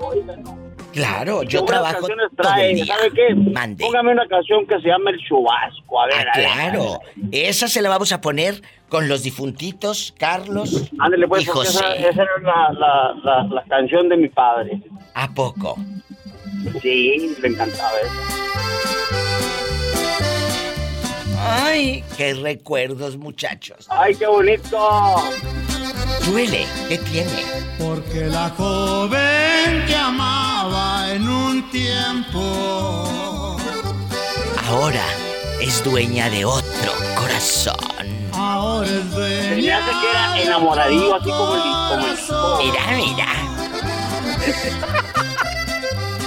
Oiga, no. Claro, ¿Y yo trabajo todo el día. ¿Sabe qué? Mande. Póngame una canción que se llama El Chubasco. A ver, Ah, a ver, claro. Esa se la vamos a poner con los difuntitos, Carlos Ándale, pues, y porque esa, José. esa era la, la, la, la canción de mi padre. ¿A poco? Sí, le encantaba eso. Ay, qué recuerdos, muchachos. ¡Ay, qué bonito! Duele, ¿qué tiene? Porque la joven que amaba en un tiempo Ahora es dueña de otro corazón. ahora es Se me dueña. hace que era enamoradillo, así como el, como el. Mira, mira.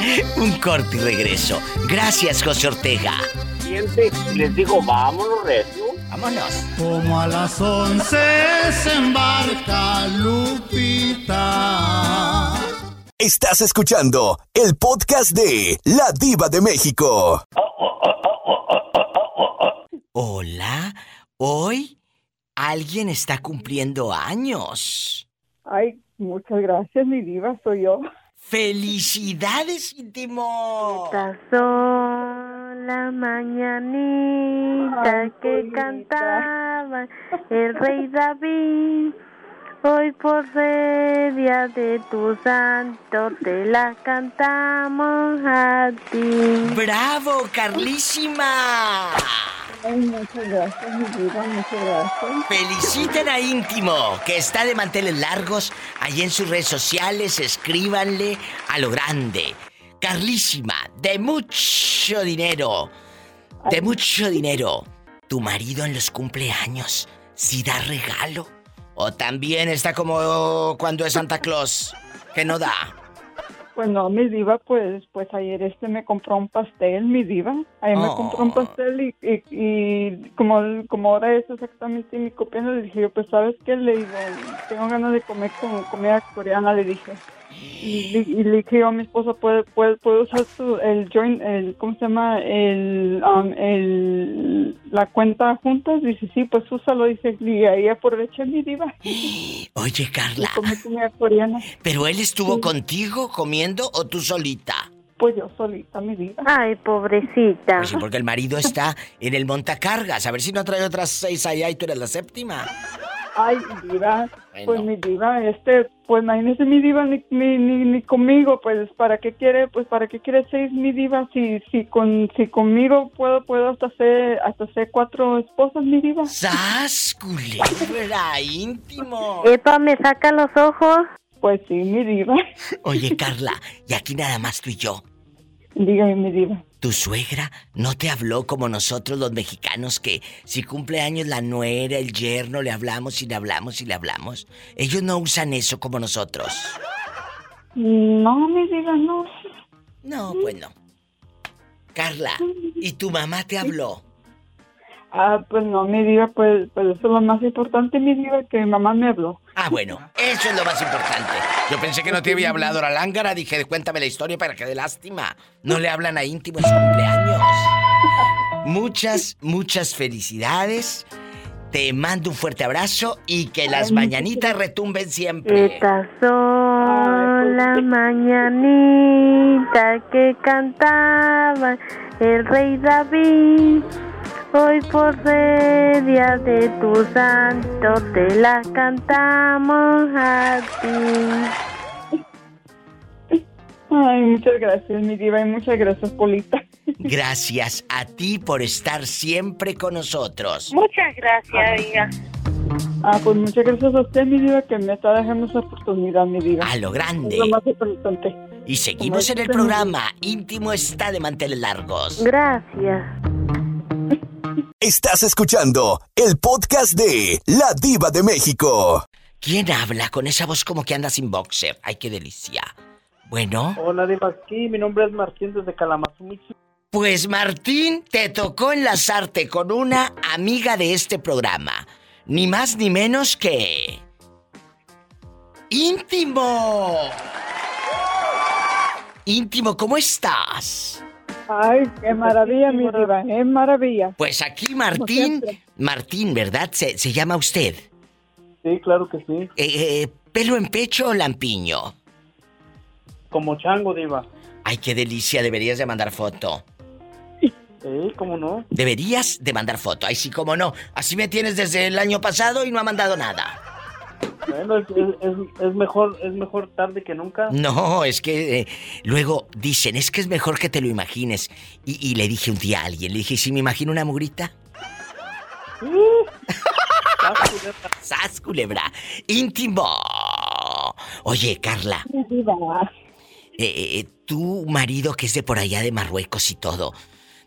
Un corte y regreso. Gracias, José Ortega. Siente y les digo, vámonos, recio. Vámonos. Como a las once se embarca Lupita. Estás escuchando el podcast de La Diva de México. Hola, hoy alguien está cumpliendo años. Ay, muchas gracias, mi diva, soy yo. ¡Felicidades, íntimo! Pasó la mañanita que cantaba el rey David. Hoy por ser día de tu santo te la cantamos a ti. ¡Bravo, Carlísima! Ay, muchas gracias. Feliciten a Íntimo, que está de manteles largos. Allí en sus redes sociales, escríbanle a lo grande. Carlísima, de mucho dinero. De mucho dinero. Tu marido en los cumpleaños, si da regalo. O también está como cuando es Santa Claus, que no da. Pues no, mi diva, pues, pues ayer este me compró un pastel, mi diva. Ayer me Oh. compró un pastel y, y, y como, como ahora es exactamente mi cumpleaños, le dije yo, pues, ¿sabes qué? Le digo, tengo ganas de comer como comida coreana, le dije. Y, le- y le dije yo a mi esposo, ¿puedo, puedo, puedo usar su, el joint, el, ¿cómo se llama? El, um, el, la cuenta juntas. Dice, sí, pues úsalo, dice. Y ahí aproveché mi diva. Oye, Carla, comida coreana. ¿pero él estuvo contigo comiendo o tú solita? Pues yo solita, mi diva. Ay, pobrecita. Pues sí, porque el marido está en el montacargas. A ver si no trae otras seis allá y tú eres la séptima. Ay, diva, pues mi diva, este, pues imagínese mi diva ni, ni, ni, ni conmigo, pues para qué quiere, pues para qué quiere seis mi diva, si, si con, si conmigo puedo, puedo hasta hacer, hasta hacer cuatro esposas mi diva. ¡Sas, culebra, íntimo! Epa, ¿me saca los ojos? Pues sí, mi diva. Oye, Carla, y aquí nada más tú y yo. Dígame mi diva. ¿Tu suegra no te habló como nosotros los mexicanos que si cumple años la nuera, el yerno, le hablamos y le hablamos y le hablamos? Ellos no usan eso como nosotros. No, mi diva, no. No, pues no. Carla, ¿y tu mamá te habló? Ah, pues no, mi diva, pues, pues eso es lo más importante, mi diva, que mi mamá me habló. Ah, bueno, eso es lo más importante. Yo pensé que no te había hablado la lángara, dije, cuéntame la historia para que de lástima. No le hablan a íntimo en su cumpleaños. Muchas, muchas felicidades. Te mando un fuerte abrazo y que las mañanitas retumben siempre. Estas son las mañanitas que cantaba el rey David. Hoy por ser día de tu santo te las cantamos a ti. Ay, muchas gracias, mi diva, y muchas gracias, Polita. Gracias a ti por estar siempre con nosotros. Muchas gracias, amiga. Ah, pues muchas gracias a usted, mi diva, que me está dejando esa oportunidad, mi diva. A lo grande. Es lo más importante. Y seguimos en el programa. Íntimo está de manteles largos. Gracias. Estás escuchando el podcast de La Diva de México. ¿Quién habla con esa voz como que anda sin boxer? Ay, qué delicia. Bueno, Hola, Diva, aquí mi nombre es Martín desde Kalamazoo. pues Martín, te tocó enlazarte con una amiga de este programa. Ni más ni menos que... Íntimo. Íntimo, ¿cómo estás? Ay, qué maravilla, mi diva, es maravilla. Pues aquí Martín, Martín, ¿verdad? Se, se llama usted. Sí, claro que sí. Eh, eh, ¿Pelo en pecho o lampiño? Como chango, Diva. Ay, qué delicia, deberías de mandar foto. Sí, cómo no. Deberías de mandar foto. Ay, sí, cómo no. Así me tienes desde el año pasado y no ha mandado nada. Bueno, es, es- mejor, es mejor tarde que nunca. No, es que eh, luego dicen, es que es mejor que te lo imagines. Y, y le dije un día a alguien, le dije, ¿y si me imagino una mugrita? ¡Sas, culebra! ¡Íntimo! Oye, Carla, diva. eh, eh, tu marido que es de por allá de Marruecos y todo,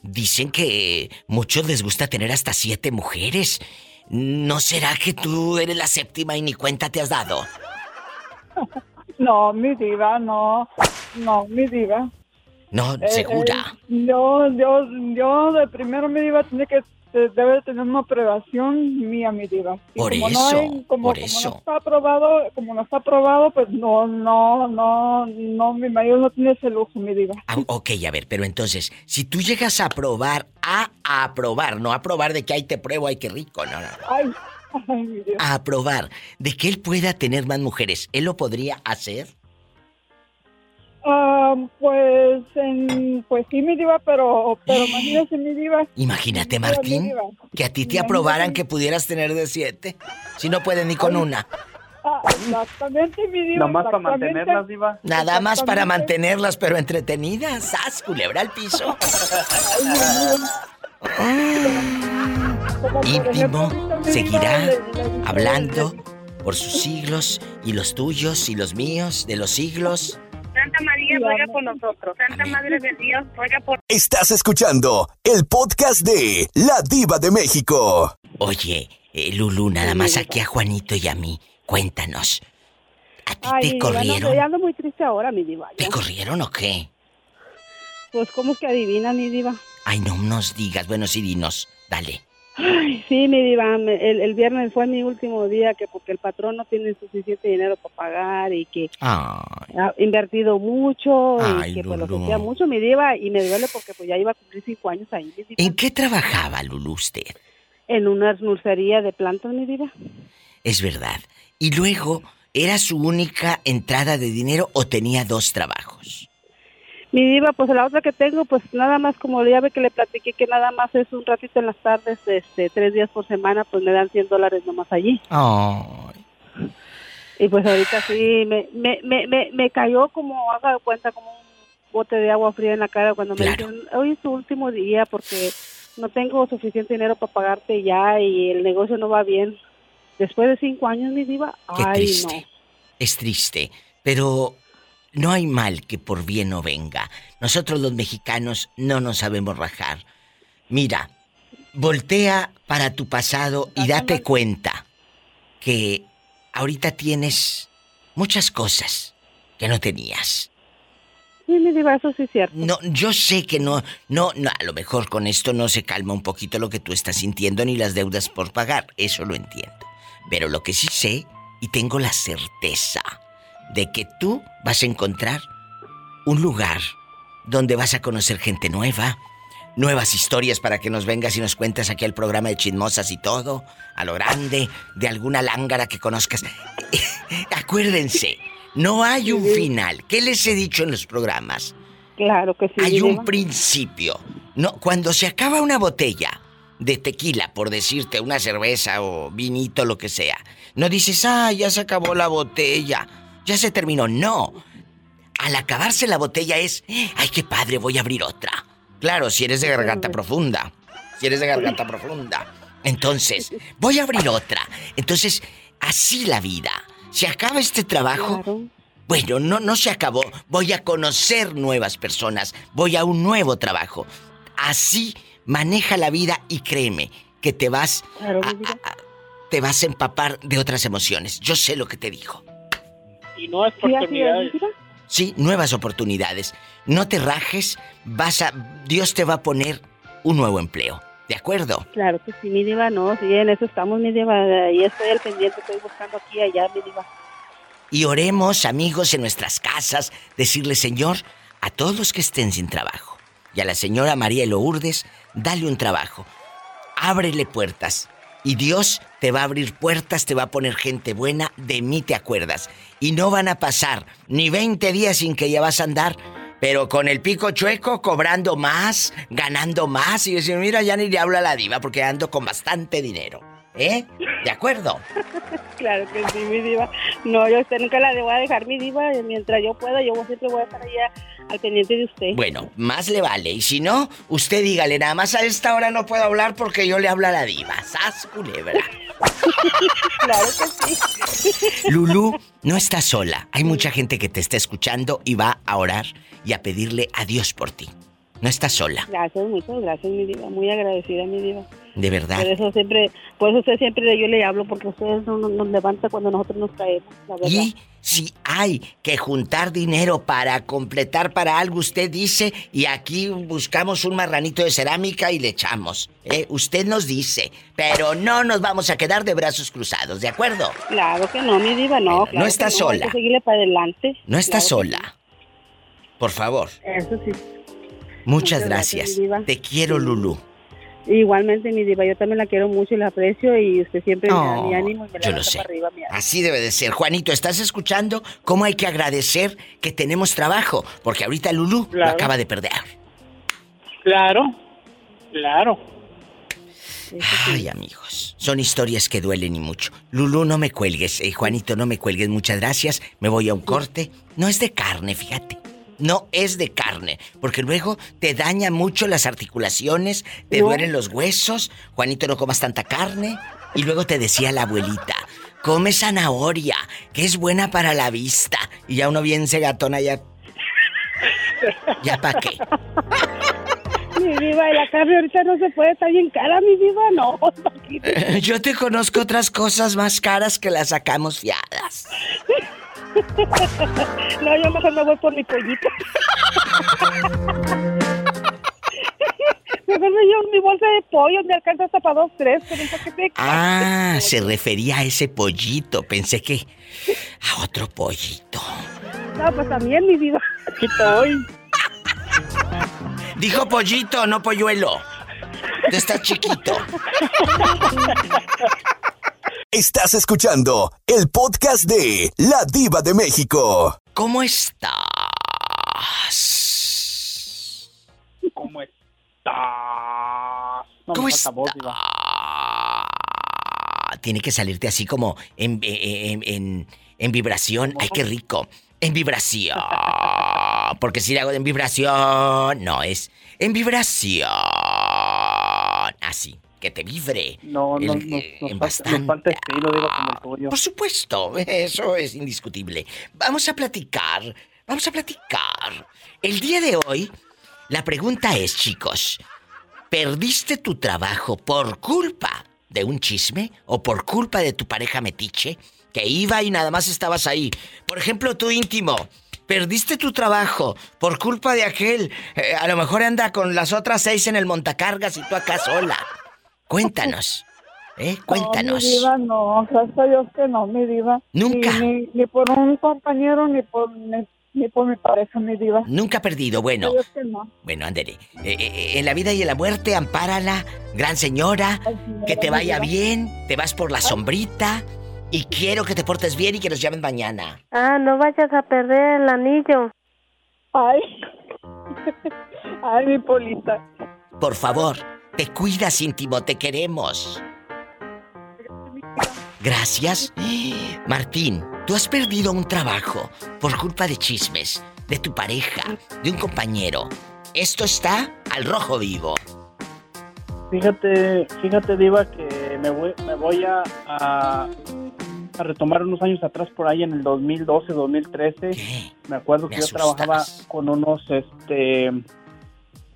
dicen que muchos les gusta tener hasta siete mujeres. ¿No será que tú eres la séptima y ni cuenta te has dado? No, mi diva, no. No, mi diva. No, Eh, segura. eh, yo, yo, yo de primero mi diva tiene que eh, debe de tener una aprobación mía, mi diva. Y Por como eso, no hay- como, por como eso. no está aprobado, como no está aprobado, pues no, no, no, no, mi marido no tiene ese lujo, mi diva. Ah, ok, a ver, pero entonces, si tú llegas a aprobar, a, a aprobar, no a aprobar de que ahí te pruebo, ay, qué rico, no, no. Ay, ay, mi diva. A aprobar de que él pueda tener más mujeres, ¿él lo podría hacer? Ah, pues, en, pues sí, mi diva, pero, pero imagínese, mi diva. Imagínate, Martín, diva. que a ti te Imagínate. aprobaran que pudieras tener de siete, si no puedes ni con una. Ah, exactamente, mi diva. Nomás para exactamente. mantenerlas, Diva. Nada más para mantenerlas, pero entretenidas. ¡Sas, culebra al piso! Ay, Íntimo seguirá hablando por sus siglos y los tuyos y los míos de los siglos. Santa María ruega por nosotros. Santa Madre de Dios ruega por Estás escuchando el podcast de La Diva de México. Oye, eh, Lulu, nada más aquí a Juanito y a mí. Cuéntanos. ¿A ti Ay, te no, corrieron? yo ando muy triste ahora, mi diva. ¿Te corrieron o qué? Pues, ¿cómo es que adivina, mi diva? Ay, no nos digas. Bueno, sí, dinos. Dale. Ay, sí, mi diva, el, el viernes fue mi último día que porque el patrón no tiene suficiente dinero para pagar y que Ay, ha invertido mucho Ay, y que pues lo Lulú. sentía mucho, mi diva, y me duele porque pues ya iba a cumplir cinco años ahí, mi diva, ¿En qué trabajaba Lulu usted? en una nursería de plantas, mi diva. Es verdad. Y luego, ¿era su única entrada de dinero o tenía dos trabajos? Mi diva, pues la otra que tengo, pues nada más como ya ve que le platiqué que nada más es un ratito en las tardes, este, tres días por semana, pues me dan 100 dólares nomás allí. Ay. Y pues ahorita sí, me, me, me, me, me cayó como, haga de cuenta, como un bote de agua fría en la cara cuando me dijeron, hoy es tu último día porque no tengo suficiente dinero para pagarte ya y el negocio no va bien. Después de cinco años, mi diva, Qué ay triste. Es triste, pero no hay mal que por bien no venga. Nosotros los mexicanos no nos sabemos rajar. Mira, voltea para tu pasado y date cuenta que ahorita tienes muchas cosas que no tenías. no. Sí, mi diva, eso sí es cierto. No, yo sé que no, no, no, a lo mejor con esto no se calma un poquito lo que tú estás sintiendo ni las deudas por pagar, eso lo entiendo. Pero lo que sí sé y tengo la certeza de que tú vas a encontrar un lugar donde vas a conocer gente nueva, nuevas historias para que nos vengas y nos cuentes aquí el programa de chismosas y todo, a lo grande, de alguna lángara que conozcas. Acuérdense, no hay un final. ¿Qué les he dicho en los programas? Claro que sí. Hay un principio. No, cuando se acaba una botella de tequila, por decirte, una cerveza o vinito, lo que sea, no dices, ah, ya se acabó la botella, ya se terminó. No. Al acabarse la botella es, ay, qué padre, voy a abrir otra. Claro, si eres de garganta profunda. Si eres de garganta profunda. Entonces, voy a abrir otra. Entonces, así la vida. Se acaba este trabajo. Bueno, no, no se acabó. Voy a conocer nuevas personas. Voy a un nuevo trabajo. Así maneja la vida y créeme que te vas a- a- a- te vas a empapar de otras emociones. Yo sé lo que te digo. Y es Sí, oportunidades. Sí, nuevas oportunidades. No te rajes, vas a Dios te va a poner un nuevo empleo. ¿De acuerdo? Claro que sí, mi diva, no, sí, en eso estamos, mi diva, y estoy al pendiente, estoy buscando aquí y allá, mi diva. Y oremos, amigos, en nuestras casas, decirle, Señor, a todos los que estén sin trabajo. Y a la señora María Lourdes, dale un trabajo. Ábrele puertas. Y Dios te va a abrir puertas, te va a poner gente buena, de mí te acuerdas. Y no van a pasar ni 20 días sin que ya vas a andar, pero con el pico chueco, cobrando más, ganando más. Y decir, mira, ya ni le hablo a la diva porque ando con bastante dinero. ¿Eh? ¿De acuerdo? Claro que sí, mi diva. No, yo usted nunca la voy a dejar, mi diva, mientras yo pueda, yo siempre voy a estar allá al pendiente de usted. Bueno, más le vale. Y si no, usted dígale, nada más a esta hora no puedo hablar porque yo le hablo a la diva. ¡Sas, culebra! claro que sí. Lulú, no estás sola. Hay mucha gente que te está escuchando y va a orar y a pedirle a Dios por ti. No estás sola, Gracias, muchas gracias, mi diva. Muy agradecida, mi diva. De verdad. Por eso siempre, por eso usted siempre yo le hablo, porque usted no- no- nos levanta cuando nosotros nos caemos, la verdad. Y si hay que juntar dinero para completar para algo, usted dice, y aquí buscamos un marranito de cerámica y le echamos. ¿eh? Usted nos dice, pero no nos vamos a quedar de brazos cruzados, ¿de acuerdo? Claro que no, mi diva, no. claro está que no, hay sola. que seguirle para adelante. No Claro que sola. Por favor. Eso sí. Muchas Muchas gracias, gracias. Te quiero, Lulú. Igualmente, mi diva, yo también la quiero mucho y la aprecio y usted siempre me da Oh, mi ánimo y me yo la lo sé. para arriba, mi Así debe de ser. Juanito, ¿estás escuchando cómo hay que agradecer que tenemos trabajo? Porque ahorita Lulú lo acaba de perder. Claro, claro. Ay, amigos, son historias que duelen y mucho. Lulú, no me cuelgues. Eh, Juanito, no me cuelgues. Muchas gracias. Me voy a un corte. No es de carne, fíjate. No es de carne, porque luego te daña mucho las articulaciones, te No. duelen los huesos. Juanito, no comas tanta carne. Y luego te decía la abuelita, come zanahoria, que es buena para la vista. Y ya uno bien gatona ya... ¿Ya para qué? Mi diva, y la carne ahorita no se puede, está bien cara, mi diva, no. Yo te conozco otras cosas más caras que las sacamos fiadas. No, yo mejor me voy por mi pollito. Mejor me llevo mi bolsa de pollo, me alcanza hasta para dos, tres, un paquete de Ah, se refería a ese pollito. Pensé que a otro pollito. No, pues también, mi diva. Aquí estoy. Dijo pollito, no polluelo. Tú estás chiquito. Estás escuchando el podcast de La Diva de México. ¿Cómo estás? ¿Cómo estás? No, ¿Cómo. Ah, Tiene que salirte así como en, en, en- en vibración. Ay, qué rico. En vibración. Porque si le hago en vibración, no es en vibración. Así, que te vibre. No, no, El- no, nos, en falta, nos falta estilo, Diva, como el tuyo. Por supuesto, eso es indiscutible. Vamos a platicar, vamos a platicar. El día de hoy, la pregunta es, chicos, ¿perdiste tu trabajo por culpa de un chisme o por culpa de tu pareja metiche que iba y nada más estabas ahí? Por ejemplo, tu íntimo. Perdiste tu trabajo por culpa de aquel. eh, a lo mejor anda con las otras seis en el montacargas y tú acá sola. Cuéntanos. ¿Eh? Cuéntanos. No, mi diva, no, gracias a Dios que no, mi diva. Nunca. Ni, ni, ni por un compañero, ni por, ni ni por mi pareja, mi diva. Nunca ha perdido, bueno. Dios que no. Bueno, ándele. Eh, eh, en la vida y en la muerte, ampárala, gran señora. Que te vaya bien, te vas por la sombrita. Y quiero que te portes bien y que nos llamen mañana. Ah, no vayas a perder el anillo. Ay. Ay, mi polita. Por favor, te cuidas íntimo, te queremos. Gracias. Martín, tú has perdido un trabajo por culpa de chismes, de tu pareja, de un compañero. Esto está al rojo vivo. Fíjate, fíjate, Diva, que me voy, me voy a, a, a retomar unos años atrás por ahí en el 2012, 2013. Me acuerdo Me que yo trabajaba con unos, este,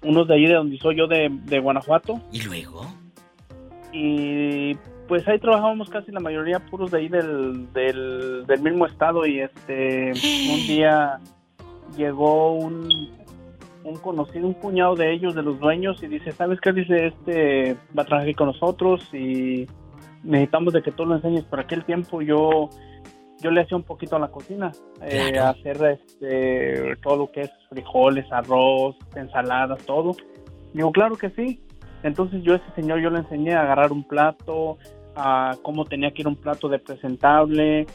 unos de ahí de donde soy yo, de, de Guanajuato. ¿Y luego? Y pues ahí trabajábamos casi la mayoría puros de ahí del, del, del mismo estado y este, un día llegó un, un conocido, un cuñado de ellos, de los dueños, y dice, ¿sabes qué? Dice, este va a trabajar aquí con nosotros y necesitamos de que tú lo enseñes. Por aquel tiempo yo yo le hacía un poquito a la cocina, eh, hacer este, todo lo que es frijoles, arroz, ensaladas, todo. Digo, claro que sí. Entonces yo a ese señor yo le enseñé a agarrar un plato, a cómo tenía que ir un plato de presentable,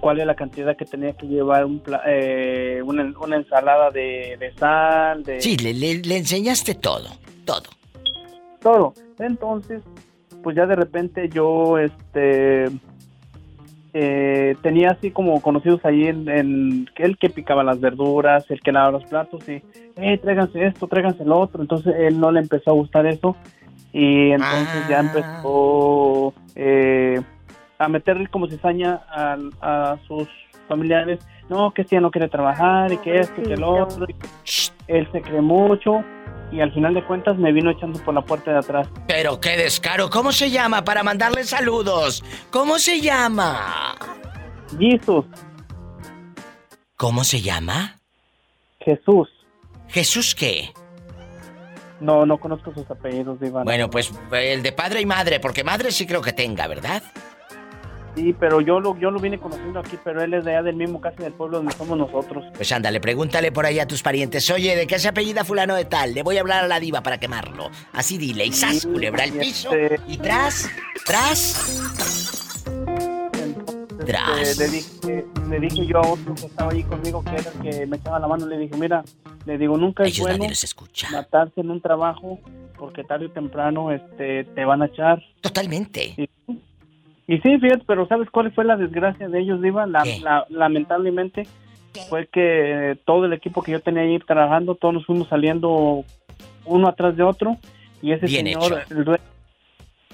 cuál es la cantidad que tenía que llevar un pla- eh, una, una ensalada de, de sal, de Sí, le, le- le enseñaste todo, todo. todo. Entonces, pues ya de repente yo, este, eh, tenía así como conocidos ahí en, en el que picaba las verduras, el que lavaba los platos y, eh, tráiganse esto, tráiganse lo otro. Entonces él no le empezó a gustar eso y entonces ya empezó eh, a meterle como cizaña a, a sus familiares. No, que si ya no quiere trabajar y que esto y que el otro. y que él se cree mucho y al final de cuentas me vino echando por la puerta de atrás. Pero qué descaro, ¿cómo se llama para mandarle saludos? ¿Cómo se llama? Jesús. ¿Cómo se llama? Jesús. ¿Jesús qué? No, no conozco sus apellidos, Iván. Bueno, pues el de padre y madre, porque madre sí creo que tenga, ¿verdad? Sí, pero yo lo, yo lo vine conociendo aquí, pero él es de allá del mismo, casi del pueblo donde somos nosotros. Pues ándale, pregúntale por ahí a tus parientes. Oye, ¿de qué se apellida fulano de tal? Le voy a hablar a la diva para quemarlo. Así dile, y sas, culebra el piso. Y tras, tras. Tras. Eh, le, dije, le dije yo a otro que estaba ahí conmigo, que era el que me echaba la mano, le dije, mira, le digo, nunca es Ellos bueno nadie los escucha. matarse en un trabajo, porque tarde o temprano este, te van a echar. Totalmente. Y, y sí, fíjate, pero ¿sabes cuál fue la desgracia de ellos, Diva? La, la- lamentablemente fue que todo el equipo que yo tenía ahí trabajando, todos nos fuimos saliendo uno atrás de otro, y ese Bien señor, hecho. el dueño,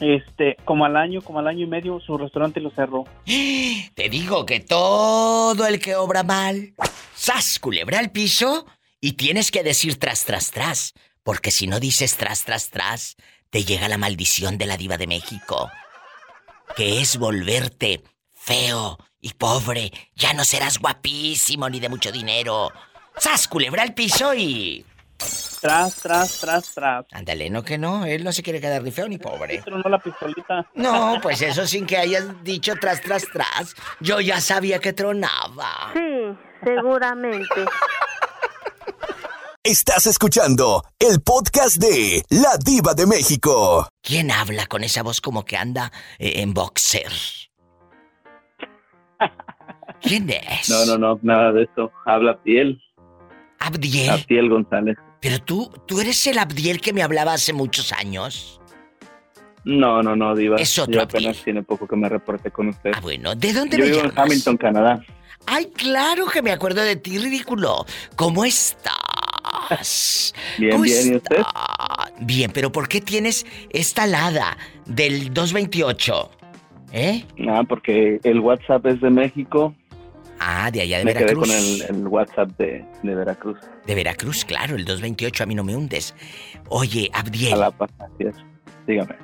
este, como al año, como al año y medio, su restaurante lo cerró. Te digo que todo el que obra mal, sas, culebra al piso y tienes que decir tras, tras, tras. Porque si no dices tras, tras, tras, te llega la maldición de la diva de México. Que es volverte feo y pobre. Ya no serás guapísimo ni de mucho dinero. Sas, culebra al piso y... Tras, tras, tras, tras. Ándale, no que no, él no se quiere quedar ni feo ni pobre. Pero no la pistolita. No, pues eso sin que hayas dicho tras, tras, tras. Yo ya sabía que tronaba. Sí, seguramente. Estás escuchando el podcast de La Diva de México. ¿Quién habla con esa voz como que anda eh, en boxer? ¿Quién es? No, no, no, nada de eso. Habla Abdiel. ¿Abdiel? Abdiel González. Pero tú, tú eres el Abdiel que me hablaba hace muchos años. No, no, no, Diva. Es otro Yo apenas tiene poco que me reporté con usted. Ah, bueno, ¿de dónde Yo me vivo en? Hamilton, Canadá. Ay, claro que me acuerdo de ti, ridículo. ¿Cómo estás? Bien, ¿Cómo bien, ¿y usted? Bien, pero ¿por qué tienes esta alada del 228? ¿Eh? Ah, porque el WhatsApp es de México. Ah, de allá de me quedé Veracruz. con el, el WhatsApp de, de Veracruz. De Veracruz, claro, el 228, a mí no me hundes. Oye, Abdiel. Jalapa, así es. Dígame.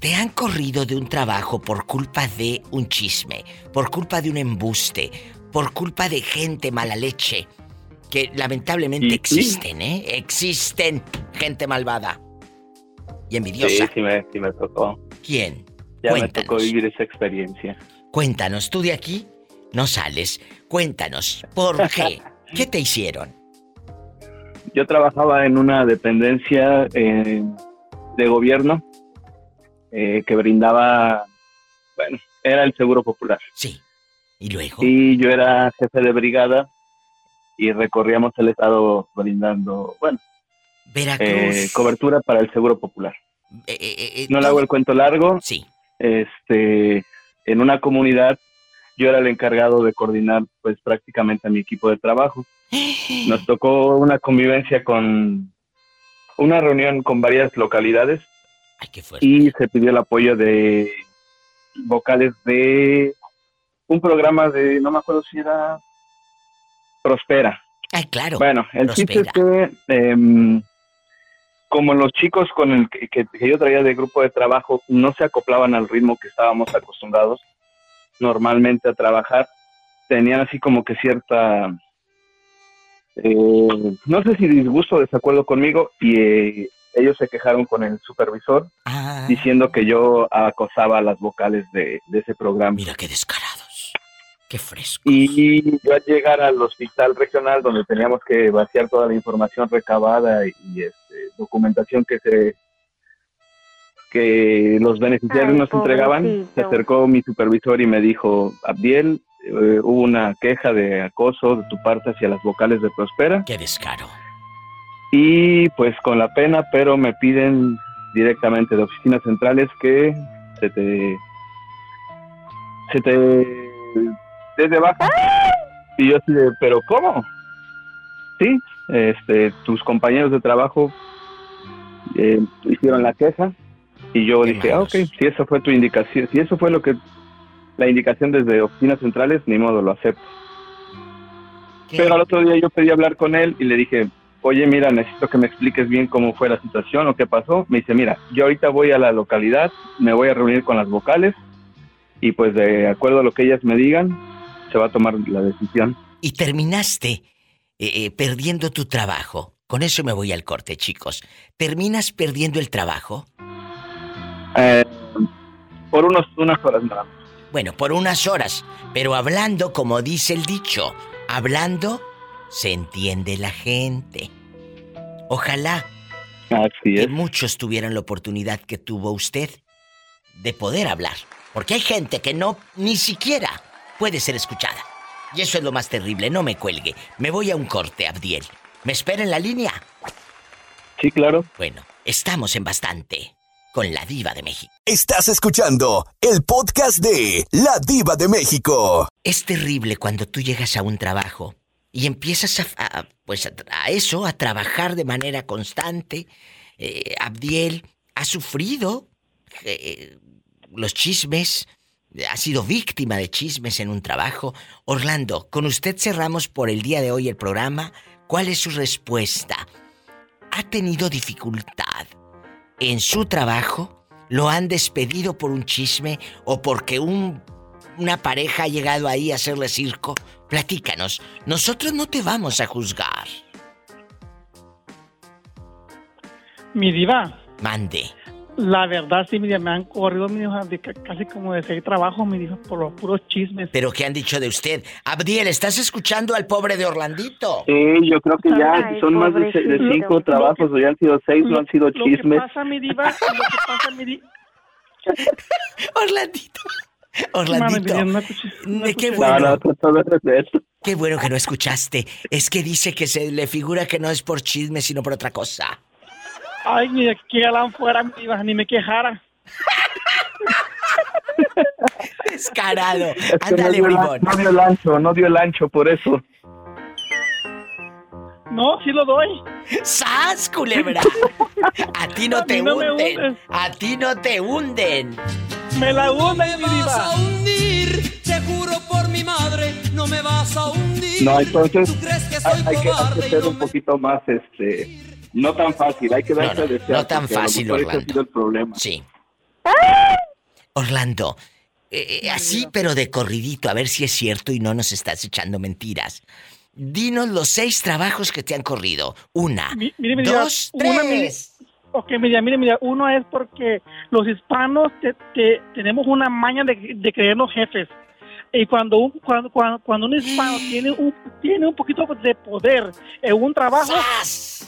¿Te han corrido de un trabajo por culpa de un chisme, por culpa de un embuste, por culpa de gente mala leche? Que lamentablemente sí. existen, ¿eh? Existen gente malvada y Sí, envidiosa. sí me, sí me tocó. ¿Quién? Ya me tocó vivir esa experiencia. Cuéntanos, tú de aquí no sales. Cuéntanos, ¿por qué? ¿Qué te hicieron? Yo trabajaba en una dependencia eh, de gobierno eh, que brindaba, bueno, era el Seguro Popular. Sí. ¿Y luego? Y yo era jefe de brigada y recorríamos el estado brindando, bueno, eh, cobertura para el Seguro Popular. Eh, eh, eh, No le hago el cuento largo. Sí. Este, en una comunidad, yo era el encargado de coordinar, pues, prácticamente a mi equipo de trabajo. Nos tocó una convivencia con una reunión con varias localidades y se pidió el apoyo de vocales de un programa de, no me acuerdo si era Prospera. Ay, claro. Bueno, el chiste es que em, como los chicos con el que, que- que yo traía de grupo de trabajo no se acoplaban al ritmo que estábamos acostumbrados normalmente a trabajar, tenían así como que cierta, eh, no sé si disgusto o desacuerdo conmigo y eh, ellos se quejaron con el supervisor diciendo que yo acosaba las vocales de, de ese programa. Mira qué descarados, qué fresco. Y yo al llegar al hospital regional donde teníamos que vaciar toda la información recabada y, y, este, documentación que se que los beneficiarios Ay, nos entregaban, se acercó mi supervisor y me dijo, Abdiel, eh, hubo una queja de acoso de tu parte hacia las vocales de Prospera. Qué descaro. Y pues con la pena, pero me piden directamente de oficinas centrales que se te se te des de baja. Y yo así de, pero ¿cómo? Sí, este, tus compañeros de trabajo eh, hicieron la queja y yo dije, ah, ok, si eso fue tu indicación, si eso fue lo que la indicación desde oficinas centrales, ni modo, lo acepto. Pero al otro día yo pedí hablar con él y le dije, oye, mira, necesito que me expliques bien cómo fue la situación o qué pasó. Me dice, mira, yo ahorita voy a la localidad, me voy a reunir con las vocales y pues de acuerdo a lo que ellas me digan, se va a tomar la decisión. Y terminaste eh, eh, perdiendo tu trabajo. Con eso me voy al corte, chicos. ¿Terminas perdiendo el trabajo? Eh, por unos, unas horas nada más. Bueno, por unas horas. Pero hablando, como dice el dicho, hablando se entiende la gente. Ojalá que muchos tuvieran la oportunidad que tuvo usted de poder hablar. Porque hay gente que no ni siquiera puede ser escuchada. Y eso es lo más terrible. No me cuelgue. Me voy a un corte, Abdiel. ¿Me espera en la línea? Sí, claro. Bueno, estamos en bastante con la diva de México. Estás escuchando el podcast de La Diva de México. Es terrible cuando tú llegas a un trabajo y empiezas a, a- pues a, a eso, a trabajar de manera constante. Eh, Abdiel ha sufrido eh, los chismes, ha sido víctima de chismes en un trabajo. Orlando, con usted cerramos por el día de hoy el programa. ¿Cuál es su respuesta? ¿Ha tenido dificultad en su trabajo? ¿Lo han despedido por un chisme o porque un una pareja ha llegado ahí a hacerle circo? Platícanos. Nosotros no te vamos a juzgar. Mi diva, Mande. La verdad sí, me han corrido mi ca- casi como de seis trabajos, mi diva, por los puros chismes. ¿Pero qué han dicho de usted? Abdiel, ¿estás escuchando al pobre de Orlandito? Sí, yo creo que ya Ay, son más de, cinco trabajos, o ya han sido seis, no han sido Lo que chismes. pasa, mi diva, lo que pasa, mi diva... Orlandito. Orlandito. Mami, no escuché, no ¿De qué bueno? Qué bueno que no escuchaste. Es que dice que se le figura que no es por chisme, sino por otra cosa. Ay, ni de que galán fuera, ni me quejara. Descarado. Es que no Ándale, bribón. no dio el ancho, no dio el ancho, por eso. No, sí lo doy. ¡Sas, culebra! A ti no A te no me hunden. A ti no te hunden. Me la hunden, mi diva. hundir, te juro por mi madre, no me vas a hundir. No, entonces crees que hay, soy hay que, hay que ser no un poquito más, este, no tan fácil, hay que darse No, no, desear. no tan fácil, Orlando. ha sido el problema. Sí. Orlando, eh, eh, así pero de corridito, a ver si es cierto y no nos estás echando mentiras. Dinos los seis trabajos que te han corrido. Una, Mi- mire, dos, una, mi- tres. Ok, mira, mire, mira, uno es porque los hispanos te- te- tenemos una maña de, de creernos jefes. Y cuando un, cuando, cuando, cuando un hispano tiene un, tiene un poquito de poder en un trabajo,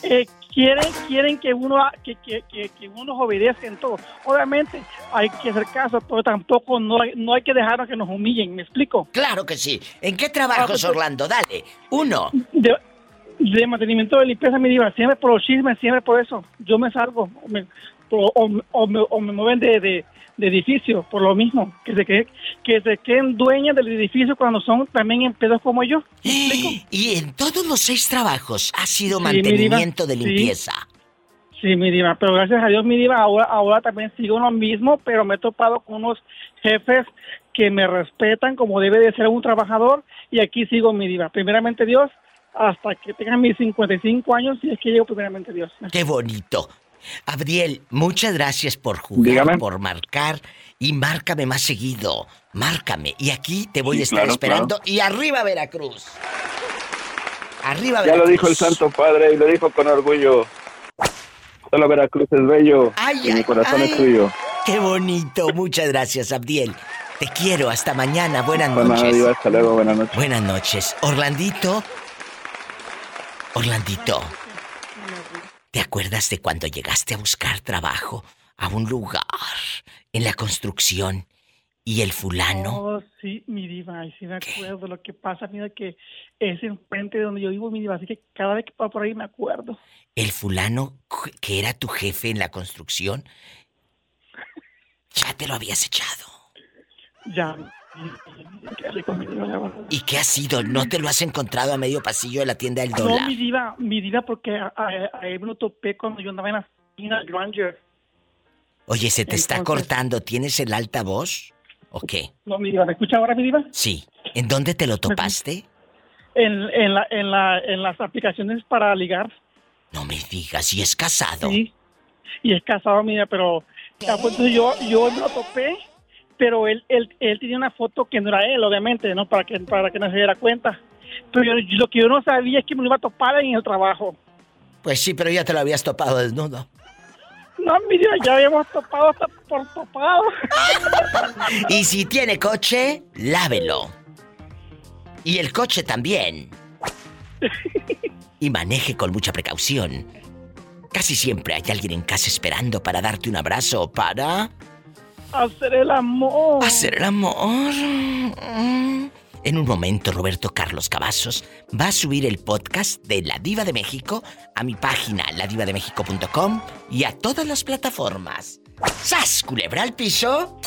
eh, quieren, quieren que uno que, que, que, que uno obedezca en todo. Obviamente hay que hacer caso, pero tampoco no hay, no hay que dejar que nos humillen, ¿me explico? Claro que sí. ¿En qué trabajos, Ah, pues, Orlando? Dale. Uno. De, de mantenimiento de limpieza, mi diva, siempre por los chismes, siempre por eso. Yo me salgo, o me, o, o- o me, o me mueven de, de, de edificio, por lo mismo, que se, que, que se queden dueñas del edificio cuando son también en pedos como yo. Y en todos los seis trabajos ha sido Sí, mi diva, mantenimiento de sí. limpieza. Sí, mi diva, pero gracias a Dios, mi diva, ahora, ahora también sigo lo mismo, pero me he topado con unos jefes que me respetan como debe de ser un trabajador y aquí sigo, mi diva. Primeramente Dios, hasta que tenga mis 55 años, y es que llego primeramente Dios. Qué bonito. Abdiel, muchas gracias por jugar, Dígame. por marcar y márcame más seguido. Márcame. Y aquí te voy Sí, a estar claro, esperando. Y arriba Veracruz. Arriba Ya Veracruz. lo dijo el Santo Padre y lo dijo con orgullo. Solo Veracruz es bello Ay, y mi corazón ay. es tuyo. Qué bonito. Muchas gracias, Abdiel. Te quiero. Hasta mañana. Buenas nada, noches. Hasta luego, buenas noches. Buenas noches. Orlandito. Orlandito. ¿Te acuerdas de cuando llegaste a buscar trabajo a un lugar en la construcción y el fulano? Oh, sí, mi diva, sí me acuerdo. Lo que pasa, mira, que es enfrente de donde yo vivo, mi diva, así que cada vez que paso por ahí me acuerdo. El fulano que era tu jefe en la construcción, ya te lo habías echado. Ya. ¿Y qué ha sido? ¿No te lo has encontrado a medio pasillo de la tienda del No, dólar? mi diva, mi diva, porque a, a- a él me lo topé cuando yo andaba en la esquina Granger. Oye, se te está cortando. ¿Tienes el altavoz? ¿O qué? No, mi diva, ¿me escucha ahora, mi diva? Sí. ¿En dónde te lo topaste? En, en, la, en, la, en las aplicaciones para ligar. No me digas, ¿y es casado? Sí. Y es casado, mira, pero pues, entonces yo, yo me lo topé, pero él, él, él tenía una foto que no era él, obviamente, ¿no? Para que, para que no se diera cuenta. Pero yo- lo que yo no sabía es que me lo iba a topar en el trabajo. Pues sí, pero ya te lo habías topado desnudo. No, mira, ya habíamos topado hasta por topado. Y si tiene coche, lávelo. Y el coche también. Y maneje con mucha precaución. Casi siempre hay alguien en casa esperando para darte un abrazo o para Hacer el amor. hacer el amor. En un momento, Roberto Carlos Cavazos va a subir el podcast de La Diva de México a mi página ladivademéxico.com y a todas las plataformas. ¡Sas, culebra al piso!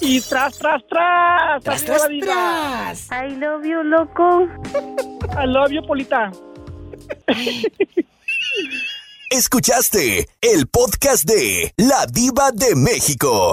Y tras, tras, tras. Tras, tras, la diva. I love you, loco. I love you, Polita. Escuchaste el podcast de La Diva de México.